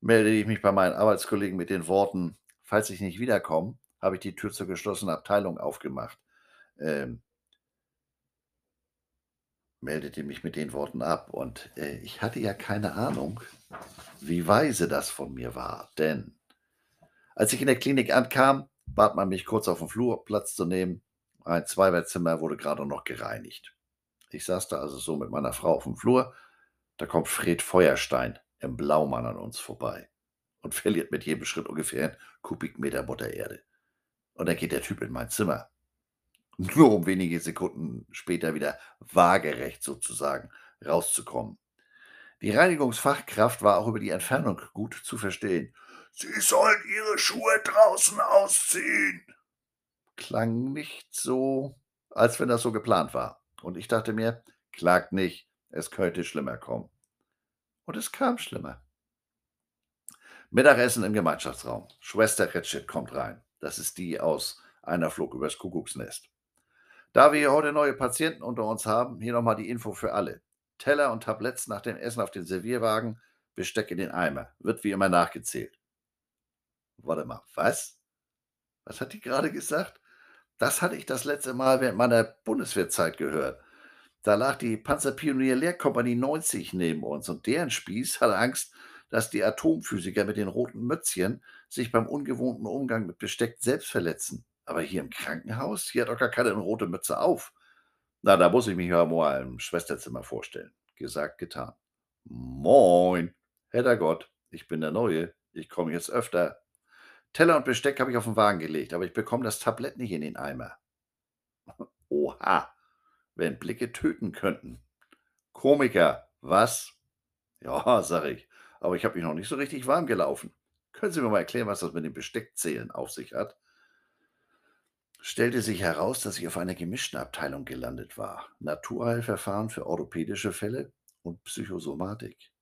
melde ich mich bei meinen Arbeitskollegen mit den Worten: „Falls ich nicht wiederkomme, habe ich die Tür zur geschlossenen Abteilung aufgemacht.“ Ähm meldete mich mit den Worten ab. Und äh, ich hatte ja keine Ahnung, wie weise das von mir war. Denn als ich in der Klinik ankam, bat man mich kurz auf dem Flur Platz zu nehmen. Ein Zweibettzimmer wurde gerade noch gereinigt. Ich saß da also so mit meiner Frau auf dem Flur. Da kommt Fred Feuerstein im Blaumann an uns vorbei und verliert mit jedem Schritt ungefähr einen Kubikmeter Mutter Erde. Und dann geht der Typ in mein Zimmer. Nur um wenige Sekunden später wieder waagerecht sozusagen rauszukommen. Die Reinigungsfachkraft war auch über die Entfernung gut zu verstehen. Sie sollen Ihre Schuhe draußen ausziehen. Klang nicht so, als wenn das so geplant war. Und ich dachte mir, klagt nicht, es könnte schlimmer kommen. Und es kam schlimmer. Mittagessen im Gemeinschaftsraum. Schwester Retschit kommt rein. Das ist die aus einer Flug übers Kuckucksnest. Da wir hier heute neue Patienten unter uns haben, hier nochmal die Info für alle. Teller und Tabletts nach dem Essen auf den Servierwagen, Besteck in den Eimer. Wird wie immer nachgezählt. Warte mal, was? Was hat die gerade gesagt? Das hatte ich das letzte Mal während meiner Bundeswehrzeit gehört. Da lag die Panzerpionier Lehrkompanie 90 neben uns und deren Spieß hatte Angst, dass die Atomphysiker mit den roten Mützchen sich beim ungewohnten Umgang mit Besteck selbst verletzen. Aber hier im Krankenhaus, hier hat doch gar keine rote Mütze auf. Na, da muss ich mich ja mal im Schwesterzimmer vorstellen. Gesagt, getan. Moin, Herr Gott, ich bin der Neue. Ich komme jetzt öfter. Teller und Besteck habe ich auf den Wagen gelegt, aber ich bekomme das Tablett nicht in den Eimer. [laughs] Oha, wenn Blicke töten könnten. Komiker, was? Ja, sag ich, aber ich habe mich noch nicht so richtig warm gelaufen. Können Sie mir mal erklären, was das mit dem Besteckzählen auf sich hat? Stellte sich heraus, dass ich auf einer gemischten Abteilung gelandet war. Naturheilverfahren für orthopädische Fälle und Psychosomatik.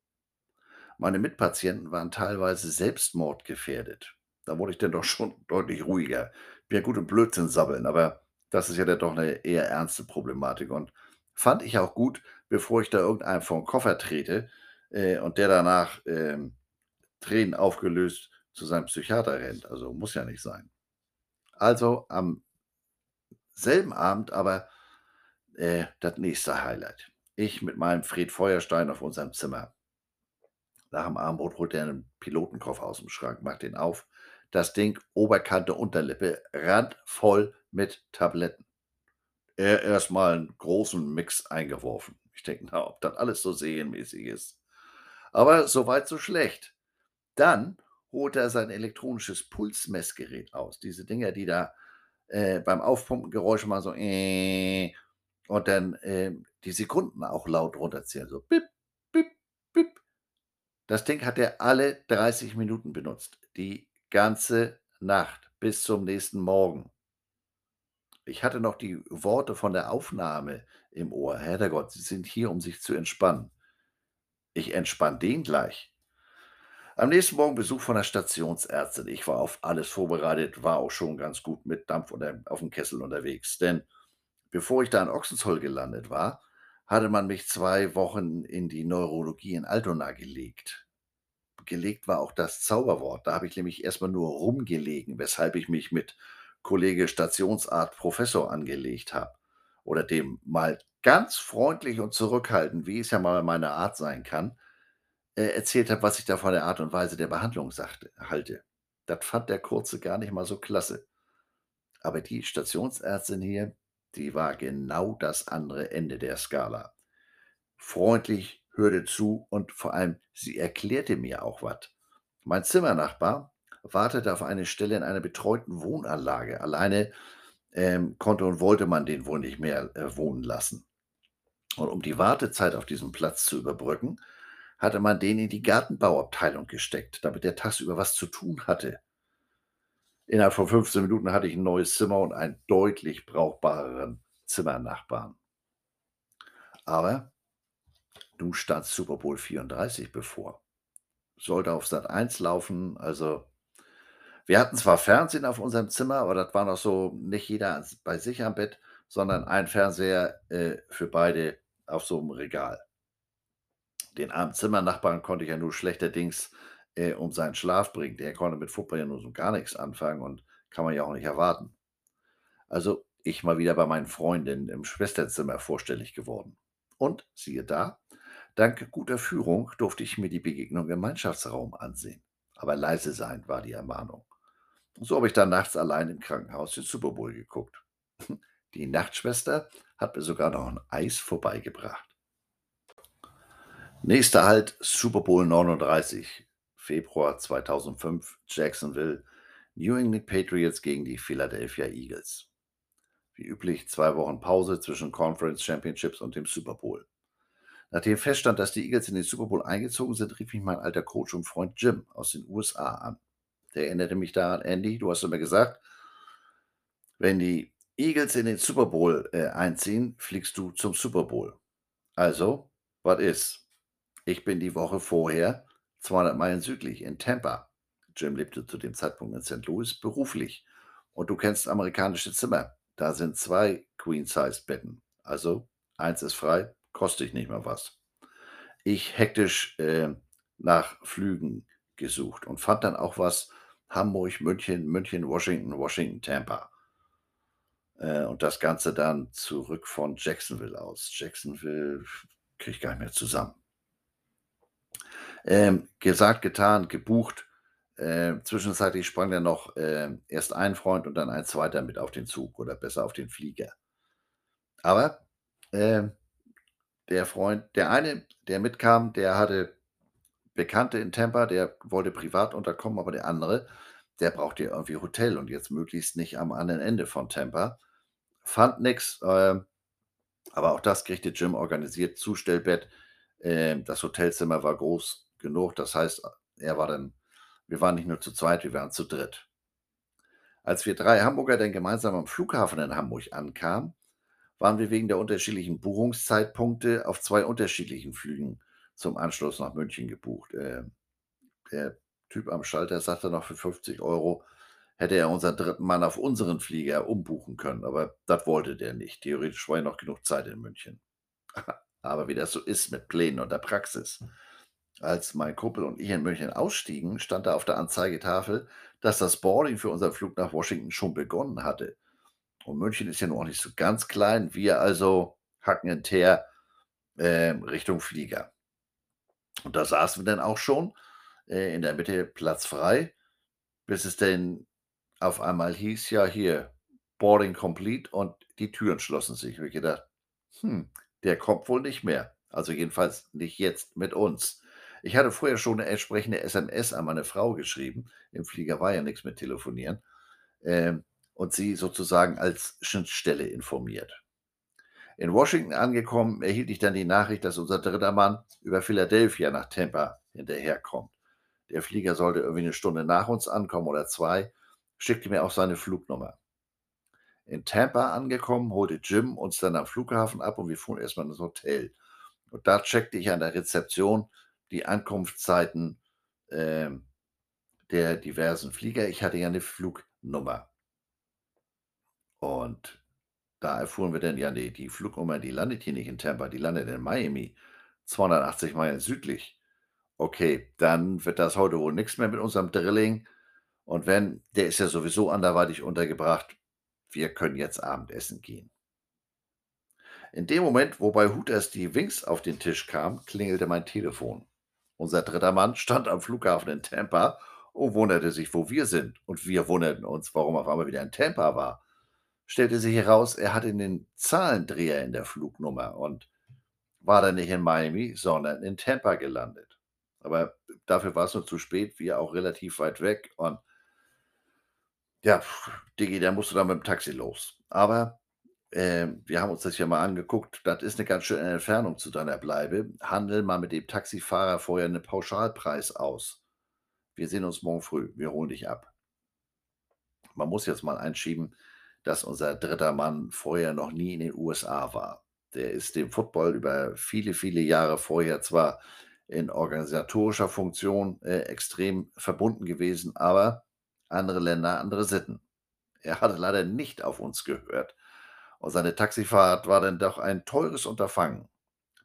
Meine Mitpatienten waren teilweise selbstmordgefährdet. Da wurde ich dann doch schon [laughs] deutlich ruhiger. Bin ja gut im Blödsinn sabbeln, aber das ist ja dann doch eine eher ernste Problematik. Und fand ich auch gut, bevor ich da irgendeinem vor den Koffer trete äh, und der danach ähm, Tränen aufgelöst zu seinem Psychiater rennt. Also muss ja nicht sein. Also am selben Abend aber äh, das nächste Highlight. Ich mit meinem Fred Feuerstein auf unserem Zimmer. Nach dem Abendbrot holt er einen Pilotenkoffer aus dem Schrank, macht den auf. Das Ding, Oberkante, Unterlippe, randvoll mit Tabletten. Er erstmal einen großen Mix eingeworfen. Ich denke, na, ob das alles so serienmäßig ist. Aber soweit so schlecht. Dann holt er sein elektronisches Pulsmessgerät aus. Diese Dinger, die da äh, beim Aufpumpen Geräusche mal so äh, und dann äh, die Sekunden auch laut runterzählen. So bip, bip, bip. Das Ding hat er alle 30 Minuten benutzt. Die ganze Nacht bis zum nächsten Morgen. Ich hatte noch die Worte von der Aufnahme im Ohr. Herrgott, Sie sind hier, um sich zu entspannen. Ich entspann den gleich. Am nächsten Morgen Besuch von der Stationsärztin. Ich war auf alles vorbereitet, war auch schon ganz gut mit Dampf unter, auf dem Kessel unterwegs. Denn bevor ich da in Ochsenzoll gelandet war, hatte man mich zwei Wochen in die Neurologie in Altona gelegt. Gelegt war auch das Zauberwort. Da habe ich nämlich erstmal nur rumgelegen, weshalb ich mich mit Kollege Stationsart Professor angelegt habe. Oder dem mal ganz freundlich und zurückhaltend, wie es ja mal meine Art sein kann, äh, erzählt habe, was ich da von der Art und Weise der Behandlung sagte, halte. Das fand der Kurze gar nicht mal so klasse. Aber die Stationsärztin hier, die war genau das andere Ende der Skala. Freundlich, hörte zu und vor allem, sie erklärte mir auch was. Mein Zimmernachbar wartete auf eine Stelle in einer betreuten Wohnanlage. Alleine ähm, konnte und wollte man den wohl nicht mehr äh, wohnen lassen. Und um die Wartezeit auf diesem Platz zu überbrücken, hatte man den in die Gartenbauabteilung gesteckt, damit er tagsüber was zu tun hatte. Innerhalb von 15 Minuten hatte ich ein neues Zimmer und einen deutlich brauchbareren Zimmernachbarn. Aber nun stand Super Bowl 34 bevor. Sollte auf Sat 1 laufen, also wir hatten zwar Fernsehen auf unserem Zimmer, aber das war noch so nicht jeder bei sich am Bett, sondern ein Fernseher äh, für beide auf so einem Regal den armen Zimmernachbarn konnte ich ja nur schlechterdings äh, um seinen Schlaf bringen. Der konnte mit Fußball ja nur so gar nichts anfangen und kann man ja auch nicht erwarten. Also ich mal wieder bei meinen Freundinnen im Schwesterzimmer vorstellig geworden. Und siehe da, dank guter Führung durfte ich mir die Begegnung im Mannschaftsraum ansehen. Aber leise sein war die Ermahnung. So habe ich dann nachts allein im Krankenhaus den Super Bowl geguckt. [laughs] Die Nachtschwester hat mir sogar noch ein Eis vorbeigebracht. Nächster Halt Super Bowl 39, Februar 2005, Jacksonville, New England Patriots gegen die Philadelphia Eagles. Wie üblich zwei Wochen Pause zwischen Conference Championships und dem Super Bowl. Nachdem feststand, dass die Eagles in den Super Bowl eingezogen sind, rief mich mein alter Coach und Freund Jim aus den USA an. Der erinnerte mich daran, Andy, du hast immer gesagt, wenn die Eagles in den Super Bowl äh, einziehen, fliegst du zum Super Bowl. Also, was ist? Ich bin die Woche vorher 200 Meilen südlich in Tampa. Jim lebte zu dem Zeitpunkt in St. Louis beruflich. Und du kennst amerikanische Zimmer. Da sind zwei Queen-Size-Betten. Also, eins ist frei, kostet nicht mal was. Ich hektisch äh, nach Flügen gesucht und fand dann auch was Hamburg, München, München, Washington, Washington, Tampa. Äh, und das Ganze dann zurück von Jacksonville aus. Jacksonville kriege ich gar nicht mehr zusammen. Ähm, gesagt, getan, gebucht. Äh, zwischenzeitlich sprang dann noch äh, erst ein Freund und dann ein zweiter mit auf den Zug oder besser auf den Flieger. Aber äh, der Freund, der eine, der mitkam, der hatte Bekannte in Tampa, der wollte privat unterkommen, aber der andere, der brauchte irgendwie Hotel und jetzt möglichst nicht am anderen Ende von Tampa. Fand nix, äh, aber auch das kriegte Jim organisiert, Zustellbett. Äh, das Hotelzimmer war groß genug, das heißt, er war dann, wir waren nicht nur zu zweit, wir waren zu dritt. Als wir drei Hamburger dann gemeinsam am Flughafen in Hamburg ankamen, waren wir wegen der unterschiedlichen Buchungszeitpunkte auf zwei unterschiedlichen Flügen zum Anschluss nach München gebucht. Äh, der Typ am Schalter sagte noch für 50 Euro hätte er unseren dritten Mann auf unseren Flieger umbuchen können, aber das wollte der nicht. Theoretisch war ja noch genug Zeit in München. [laughs] Aber wie das so ist mit Plänen und der Praxis. Als mein Kumpel und ich in München ausstiegen, stand da auf der Anzeigetafel, dass das Boarding für unseren Flug nach Washington schon begonnen hatte. Und München ist ja noch nicht so ganz klein. Wir also hacken in Teer äh, Richtung Flieger. Und da saßen wir dann auch schon äh, in der Mitte Platz frei, bis es denn auf einmal hieß, ja hier, Boarding complete und die Türen schlossen sich. Und ich gedacht, hm, der kommt wohl nicht mehr. Also jedenfalls nicht jetzt mit uns. Ich hatte vorher schon eine entsprechende SMS an meine Frau geschrieben. Im Flieger war ja nichts mit Telefonieren. Ähm, und sie sozusagen als Schnittstelle informiert. In Washington angekommen, erhielt ich dann die Nachricht, dass unser dritter Mann über Philadelphia nach Tampa hinterherkommt. Der Flieger sollte irgendwie eine Stunde nach uns ankommen oder zwei, schickte mir auch seine Flugnummer. In Tampa angekommen, holte Jim uns dann am Flughafen ab und wir fuhren erstmal ins Hotel. Und da checkte ich an der Rezeption die Ankunftszeiten äh, der diversen Flieger. Ich hatte ja eine Flugnummer. Und da erfuhren wir dann, ja, nee, die Flugnummer, die landet hier nicht in Tampa, die landet in Miami, 280 Meilen südlich. Okay, dann wird das heute wohl nichts mehr mit unserem Drilling. Und wenn, der ist ja sowieso anderweitig untergebracht, wir können jetzt Abendessen gehen. In dem Moment, wo bei Hooters die Wings auf den Tisch kam, klingelte mein Telefon. Unser dritter Mann stand am Flughafen in Tampa und wunderte sich, wo wir sind. Und wir wunderten uns, warum auf einmal wieder in Tampa war stellte sich heraus, er hatte den Zahlendreher in der Flugnummer und war dann nicht in Miami, sondern in Tampa gelandet. Aber dafür war es nur zu spät, wir auch relativ weit weg und ja, Digi, da musst du dann mit dem Taxi los. Aber äh, wir haben uns das ja mal angeguckt, das ist eine ganz schöne Entfernung zu deiner Bleibe. Handel mal mit dem Taxifahrer vorher einen Pauschalpreis aus. Wir sehen uns morgen früh, wir holen dich ab. Man muss jetzt mal einschieben, dass unser dritter Mann vorher noch nie in den USA war. Der ist dem Football über viele, viele Jahre vorher zwar in organisatorischer Funktion äh, extrem verbunden gewesen, aber andere Länder, andere Sitten. Er hatte leider nicht auf uns gehört. Und seine Taxifahrt war dann doch ein teures Unterfangen.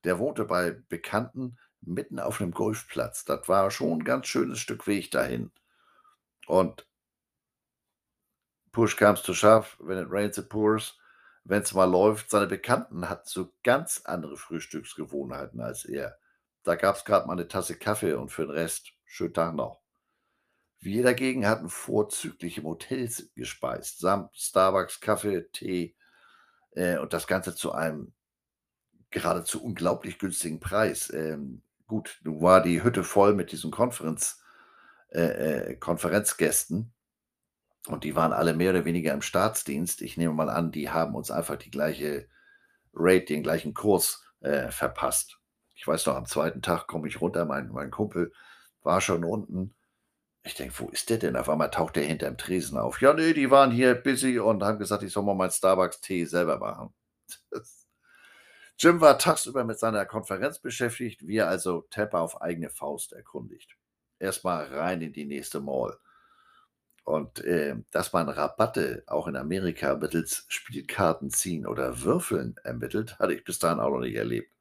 Der wohnte bei Bekannten mitten auf einem Golfplatz. Das war schon ein ganz schönes Stück Weg dahin. Und Push comes to shove, when it rains it pours. wenn's mal läuft, seine Bekannten hatten so ganz andere Frühstücksgewohnheiten als er. Da gab's grad mal 'ne Tasse Kaffee und für 'n Rest schönen Tag noch. Wir dagegen hatten vorzüglich im Hotels gespeist, samt Starbucks, Kaffee, Tee, äh, und das Ganze zu einem geradezu unglaublich günstigen Preis. Ähm, gut, nun war die Hütte voll mit diesen Conference äh, äh, Konferenzgästen und die waren alle mehr oder weniger im Staatsdienst. Ich nehme mal an, die haben uns einfach die gleiche Rate, den gleichen Kurs, äh, verpasst. Ich weiß noch, am 2. Tag komme ich runter, mein mein Kumpel war schon unten. Ich denke: „Wo ist der denn?“ Auf einmal taucht der hinterm Tresen auf. „Ja, ne, die waren hier busy und haben gesagt, ich soll mal meinen Starbucks-Tee selber machen.“ Jim war tagsüber mit seiner Konferenz beschäftigt, wir also Tampa auf eigene Faust erkundigt. Erst mal rein in die nächste Mall. Und, äh, dass man Rabatte auch in Amerika mittels Spielkarten ziehen oder Würfeln ermittelt, hatte ich bis dahin auch noch nicht erlebt.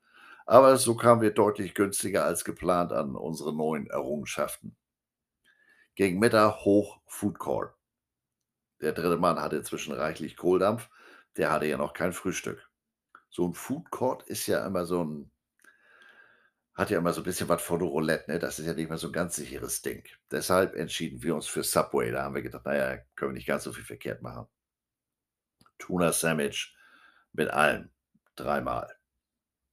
Aber so kamen wir deutlich günstiger als geplant an unsere neuen Errungenschaften. Gegen Mittag hoch Food Court. Der 3. Mann hatte inzwischen reichlich Kohldampf, der hatte ja noch kein Frühstück. So 'n Food Court ist ja immer so 'n hat ja immer so 'n bisschen was von Roulette, ne? Das ist ja nicht mehr so 'n ganz sicheres Ding. Deshalb entschieden wir uns für Subway. Da haben wir gedacht: „Na ja, können wir nicht ganz so viel verkehrt machen.“ Tuna-Sandwich mit allem, dreimal.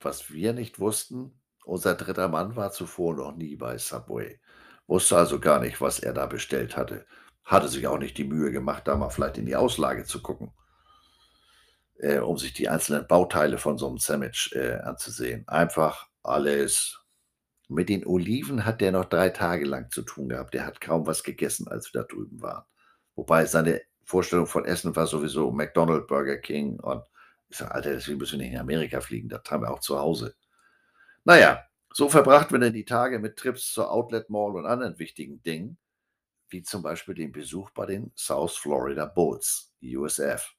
Was wir nicht wussten, unser 3. Mann war zuvor noch nie bei Subway, wusste also gar nicht, was er da bestellt hatte. Hatte sich auch nicht die Mühe gemacht, da mal vielleicht in die Auslage zu gucken äh, um sich die einzelnen Bauteile von so 'nem Sandwich, äh, anzusehen. Einfach alles mit den Oliven hat der noch 3 Tage lang zu tun gehabt. Der hat kaum was gegessen, als wir da drüben waren. Wobei seine Vorstellung von Essen war sowieso McDonald, Burger King und ich sage: „Alter, deswegen müssen wir nicht in Amerika fliegen, das haben wir auch zu Hause.“ Na ja, so verbrachten wir denn die Tage mit Trips zur Outlet Mall und anderen wichtigen Dingen, wie zum Beispiel dem Besuch bei den South Florida Bulls, USF.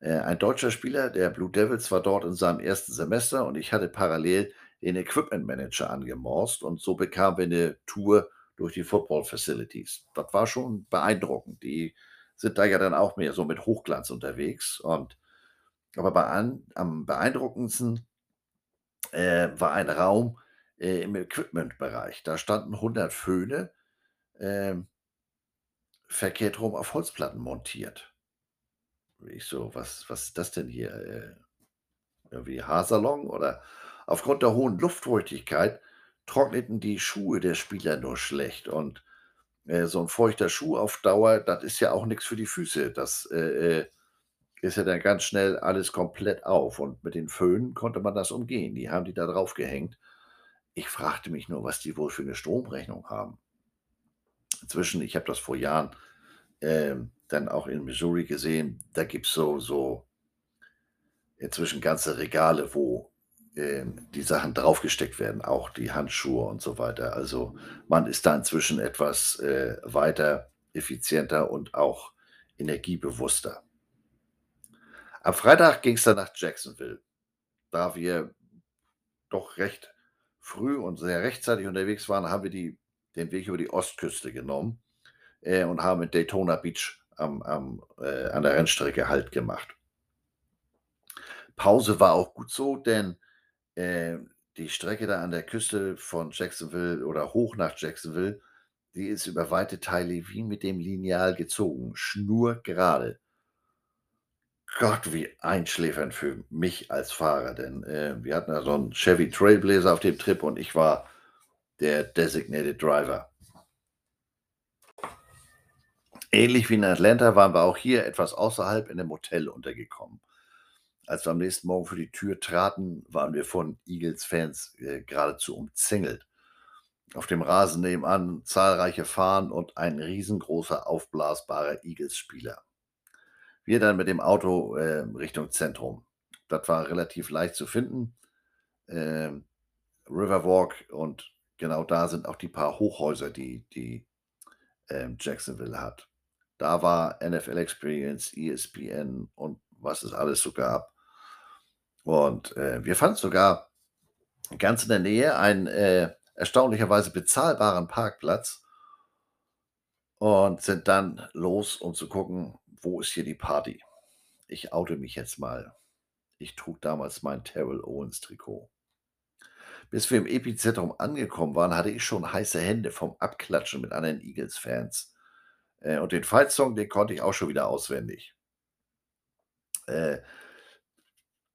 Äh, ein deutscher Spieler der Blue Devils war dort in seinem 1. Semester und ich hatte parallel den Equipment Manager angemorst und so bekamen wir 'ne Tour durch die Football Facilities. Das war schon beeindruckend. Die sind da ja dann auch mehr so mit Hochglanz unterwegs und aber bei am beeindruckendsten, äh, war ein Raum, äh, im Equipmentbereich. Da standen 100 Föhne, ähm verkehrt rum auf Holzplatten montiert. Ich so: „Was was ist das denn hier, äh, irgendwie Haarsalon?“ Oder aufgrund der hohen Luftfeuchtigkeit trockneten die Schuhe der Spieler nur schlecht und, äh, so 'n feuchter Schuh auf Dauer, das ist ja auch nix für die Füße. Das, äh, äh, ist ja dann ganz schnell alles komplett auf und mit den Föhnen konnte man das umgehen. Die haben die da drauf gehängt. Ich fragte mich nur, was die wohl für 'ne Stromrechnung haben. Inzwischen ich habe das vor Jahren, ähm, dann auch in Missouri gesehen, da gibt's so so inzwischen ganze Regale, wo, ähm, die Sachen draufgesteckt werden, auch die Handschuhe und so weiter. Also, man ist da inzwischen etwas, äh, weiter, effizienter und auch energiebewusster. Am Freitag ging's dann nach Jacksonville. Da wir doch recht früh und sehr rechtzeitig unterwegs waren, haben wir die den Weg über die Ostküste genommen, äh, und haben in Daytona Beach am am äh, an der Rennstrecke Halt gemacht. Pause war auch gut so, denn, äh, die Strecke da an der Küste von Jacksonville oder hoch nach Jacksonville, die ist über weite Teile wie mit dem Lineal gezogen, schnurgerade. Gott, wie einschläfernd für mich als Fahrer, denn, äh, wir hatten da so 'n Chevy Trailblazer auf dem Trip und ich war der Designated Driver. Ähnlich wie in Atlanta waren wir auch hier etwas außerhalb in 'nem Hotel untergekommen. Als wir am nächsten Morgen vor die Tür traten, waren wir von Eagles-Fans, äh, geradezu umzingelt. Auf dem Rasen nebenan zahlreiche Fahnen und ein riesengroßer aufblasbarer Eagles-Spieler. Wir dann mit dem Auto, ähm, Richtung Zentrum. Das war relativ leicht zu finden, ähm, River Walk und genau da sind auch die paar Hochhäuser, die die, ähm, Jacksonville hat. Da war NFL Experience, ESPN und was es alles so gab. Und, äh, wir fanden sogar ganz in der Nähe einen, äh, erstaunlicherweise bezahlbaren Parkplatz und sind dann los, um zu gucken, wo ist hier die Party. ich oute mich jetzt mal. Ich trug damals mein Terrell Owens Trikot. Bis wir im Epizentrum angekommen waren, hatte ich schon heiße Hände vom Abklatschen mit anderen Eagles-Fans. Äh, und den Fight-Song, den konnte ich auch schon wieder auswendig. Äh,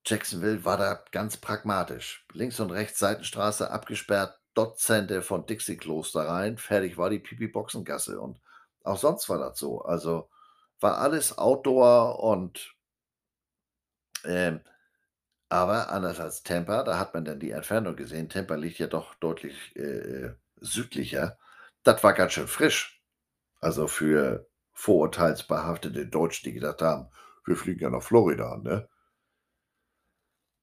Jacksonville war da ganz pragmatisch. Links und rechts Seitenstraße abgesperrt, Dutzende von Dixie-Klos rein, fertig war die Pipi-Boxengasse. Und auch sonst war das so. Also war alles Outdoor und ähm, aber anders als Tampa, da hat man dann die Entfernung gesehen. Tampa liegt ja doch deutlich äh, äh südlicher. Das war ganz schön frisch. Also für vorurteilsbehaftete Deutsche, die gedacht haben, wir fliegen ja nach Florida, ne?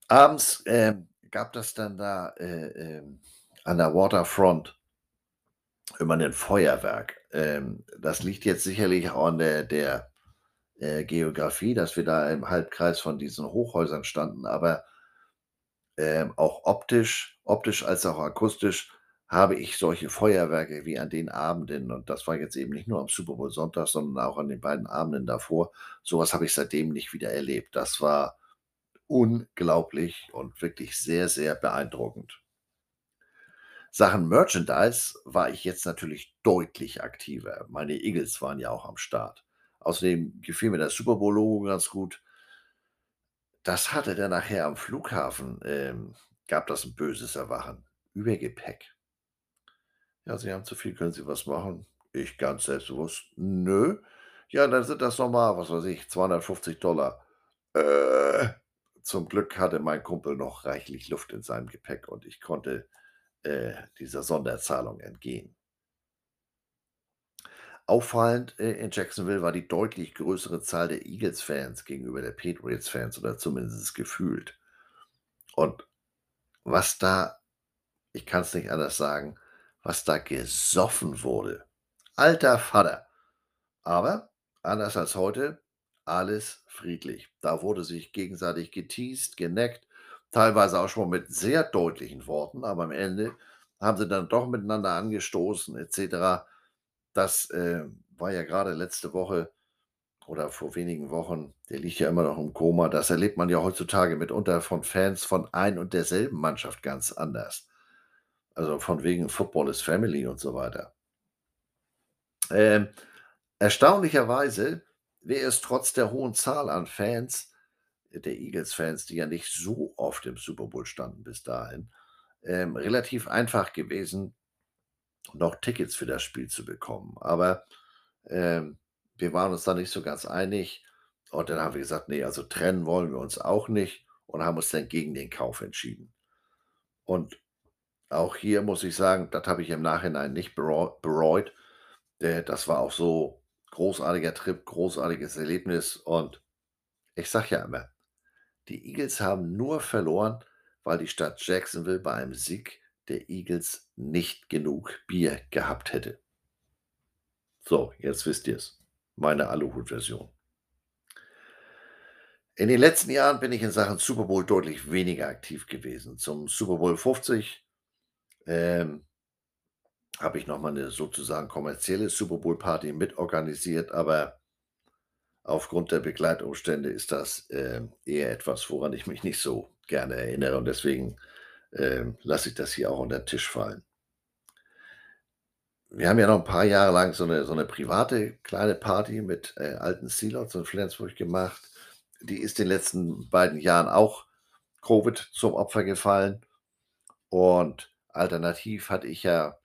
Abends äh, gab das dann da äh, äh, an der Waterfront immer ein Feuerwerk. Ähm, das liegt jetzt sicherlich auch an der, der äh, Geografie, dass wir da im Halbkreis von diesen Hochhäusern standen, aber ähm, auch optisch, optisch als auch akustisch habe ich solche Feuerwerke wie an den Abenden, und das war jetzt eben nicht nur am Super Bowl Sonntag, sondern auch an den beiden Abenden davor. Sowas habe ich seitdem nicht wieder erlebt. Das war unglaublich und wirklich sehr, sehr beeindruckend. Sachen Merchandise war ich jetzt natürlich deutlich aktiver. Meine Eagles waren ja auch am Start. Außerdem gefiel mir das Super Bowl-Logo ganz gut. Das hatte der nachher am Flughafen, ähm, gab das ein böses Erwachen. Übergepäck. Ja, Sie haben zu viel, können Sie was machen? Ich ganz selbstbewusst. Nö. Ja, dann sind das nochmal, was weiß ich, 250 Dollar. Äh, zum Glück hatte mein Kumpel noch reichlich Luft in seinem Gepäck und ich konnte äh, dieser Sonderzahlung entgehen. Auffallend äh, in Jacksonville war die deutlich größere Zahl der Eagles-Fans gegenüber der Patriots-Fans oder zumindest gefühlt. Und was da, ich kann es nicht anders sagen, was da gesoffen wurde. Alter Vater. Aber anders als heute, alles friedlich. Da wurde sich gegenseitig geteased, geneckt, teilweise auch schon mit sehr deutlichen Worten, aber am Ende haben sie dann doch miteinander angestoßen etc. Das äh, war ja gerade letzte Woche oder vor wenigen Wochen, der liegt ja immer noch im Koma. Das erlebt man ja heutzutage mitunter von Fans von ein und derselben Mannschaft ganz anders. Also von wegen Football is Family und so weiter. Ähm, erstaunlicherweise wäre es trotz der hohen Zahl an Fans, der Eagles-Fans, die ja nicht so oft im Super Bowl standen bis dahin, ähm, relativ einfach gewesen, noch Tickets für das Spiel zu bekommen. Aber ähm, wir waren uns da nicht so ganz einig. Und dann haben wir gesagt, nee, also trennen wollen wir uns auch nicht und haben uns dann gegen den Kauf entschieden. Und auch hier muss ich sagen, das habe ich im Nachhinein nicht bereut. Äh, das war auch so großartiger Trip, großartiges Erlebnis. Und ich sage ja immer, die Eagles haben nur verloren, weil die Stadt Jacksonville bei einem Sieg der Eagles nicht genug Bier gehabt hätte. So, jetzt wisst ihr es. Meine Aluhut-Version. In den letzten Jahren bin ich in Sachen Super Bowl deutlich weniger aktiv gewesen. Zum Super Bowl 50 ähm, habe ich nochmal eine sozusagen kommerzielle Super Bowl Party mitorganisiert, aber aufgrund der Begleitumstände ist das äh, eher etwas, woran ich mich nicht so gerne erinnere und deswegen äh, lasse ich das hier auch unter den Tisch fallen. Wir haben ja noch ein paar Jahre lang so eine, so eine private kleine Party mit äh, alten Sealots in Flensburg gemacht. Die ist in den letzten beiden Jahren auch Covid zum Opfer gefallen. Und alternativ hatte ich ja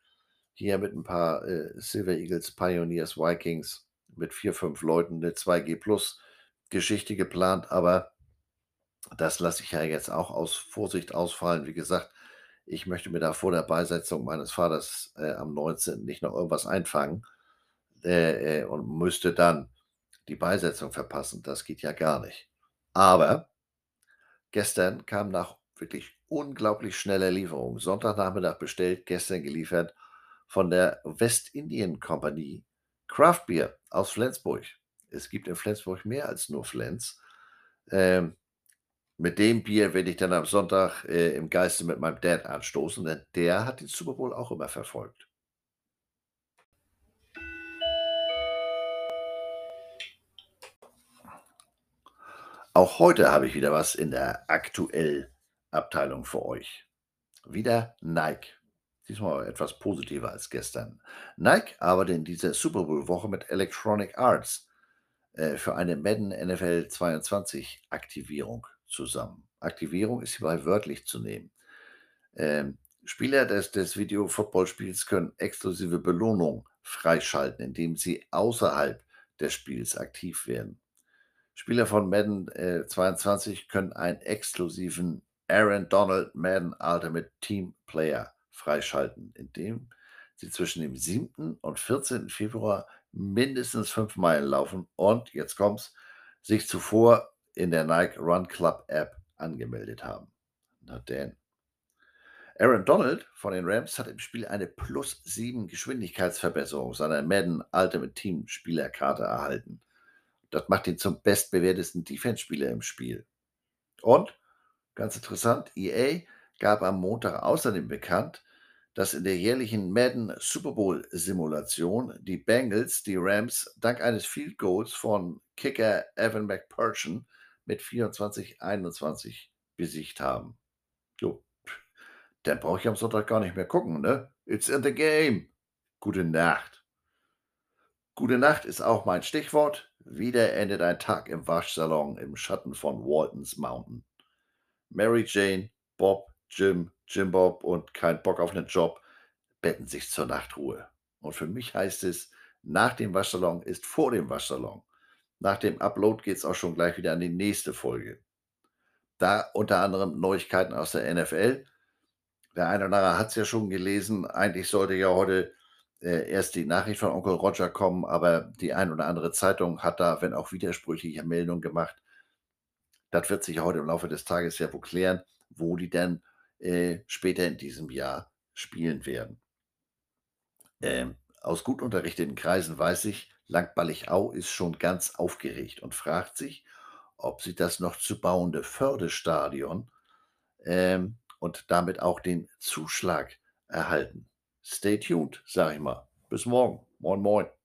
hier mit ein paar äh, Silver Eagles, Pioneers, Vikings mit vier, fünf Leuten eine 2G Plus Geschichte geplant, aber das lasse ich ja jetzt auch aus Vorsicht ausfallen. Wie gesagt, ich möchte mir da vor der Beisetzung meines Vaters äh, am 19. nicht noch irgendwas einfangen äh, äh, und müsste dann die Beisetzung verpassen. Das geht ja gar nicht. Aber gestern kam nach wirklich unglaublich schneller Lieferung, Sonntagnachmittag bestellt, gestern geliefert, von der Westindien Kompanie Craft Beer aus Flensburg. Es gibt in Flensburg mehr als nur Flens. Ähm, mit dem Bier werde ich dann am Sonntag äh, im Geiste mit meinem Dad anstoßen, denn der hat den Super Bowl auch immer verfolgt. Auch heute habe ich wieder was in der Aktuell-Abteilung für euch. Wieder Nike. Diesmal etwas positiver als gestern. Nike arbeitet in dieser Super Bowl-Woche mit Electronic Arts äh, für eine Madden NFL 22 Aktivierung zusammen. Aktivierung ist hierbei wörtlich zu nehmen. Ähm, Spieler des, des Video-Football-Spiels können exklusive Belohnungen freischalten, indem sie außerhalb des Spiels aktiv werden. Spieler von Madden äh, 22 können einen exklusiven Aaron Donald Madden Ultimate Team Player freischalten, indem sie zwischen dem 7. und 14. Februar mindestens fünf Meilen laufen und, jetzt kommt's, sich zuvor in der Nike Run Club App angemeldet haben. Na denn. Aaron Donald von den Rams hat im Spiel eine plus 7 Geschwindigkeitsverbesserung seiner Madden Ultimate Team Spielerkarte erhalten. Das macht ihn zum bestbewertesten Defense-Spieler im Spiel. Und, ganz interessant, EA gab am Montag außerdem bekannt, dass in der jährlichen Madden Super Bowl Simulation die Bengals die Rams dank eines Field Goals von Kicker Evan McPerson mit 24-21 besiegt haben. Jo, dann brauche ich am Sonntag gar nicht mehr gucken, ne? It's in the game. Gute Nacht. Gute Nacht ist auch mein Stichwort. Wieder endet ein Tag im Waschsalon im Schatten von Waltons Mountain. Mary Jane, Bob, Jim, Jim Bob und kein Bock auf einen Job betten sich zur Nachtruhe. Und für mich heißt es, nach dem Waschsalon ist vor dem Waschsalon. Nach dem Upload geht es auch schon gleich wieder an die nächste Folge. Da unter anderem Neuigkeiten aus der NFL. Der eine oder andere hat es ja schon gelesen. Eigentlich sollte ja heute äh, erst die Nachricht von Onkel Roger kommen, aber die ein oder andere Zeitung hat da, wenn auch widersprüchliche Meldungen gemacht. Das wird sich heute im Laufe des Tages ja wohl klären, wo die denn äh, später in diesem Jahr spielen werden. Ähm, aus gut unterrichteten Kreisen weiß ich, Langballigau ist schon ganz aufgeregt und fragt sich, ob sie das noch zu bauende Fördestadion ähm, und damit auch den Zuschlag erhalten. Stay tuned, sag ich mal. Bis morgen. Moin, moin.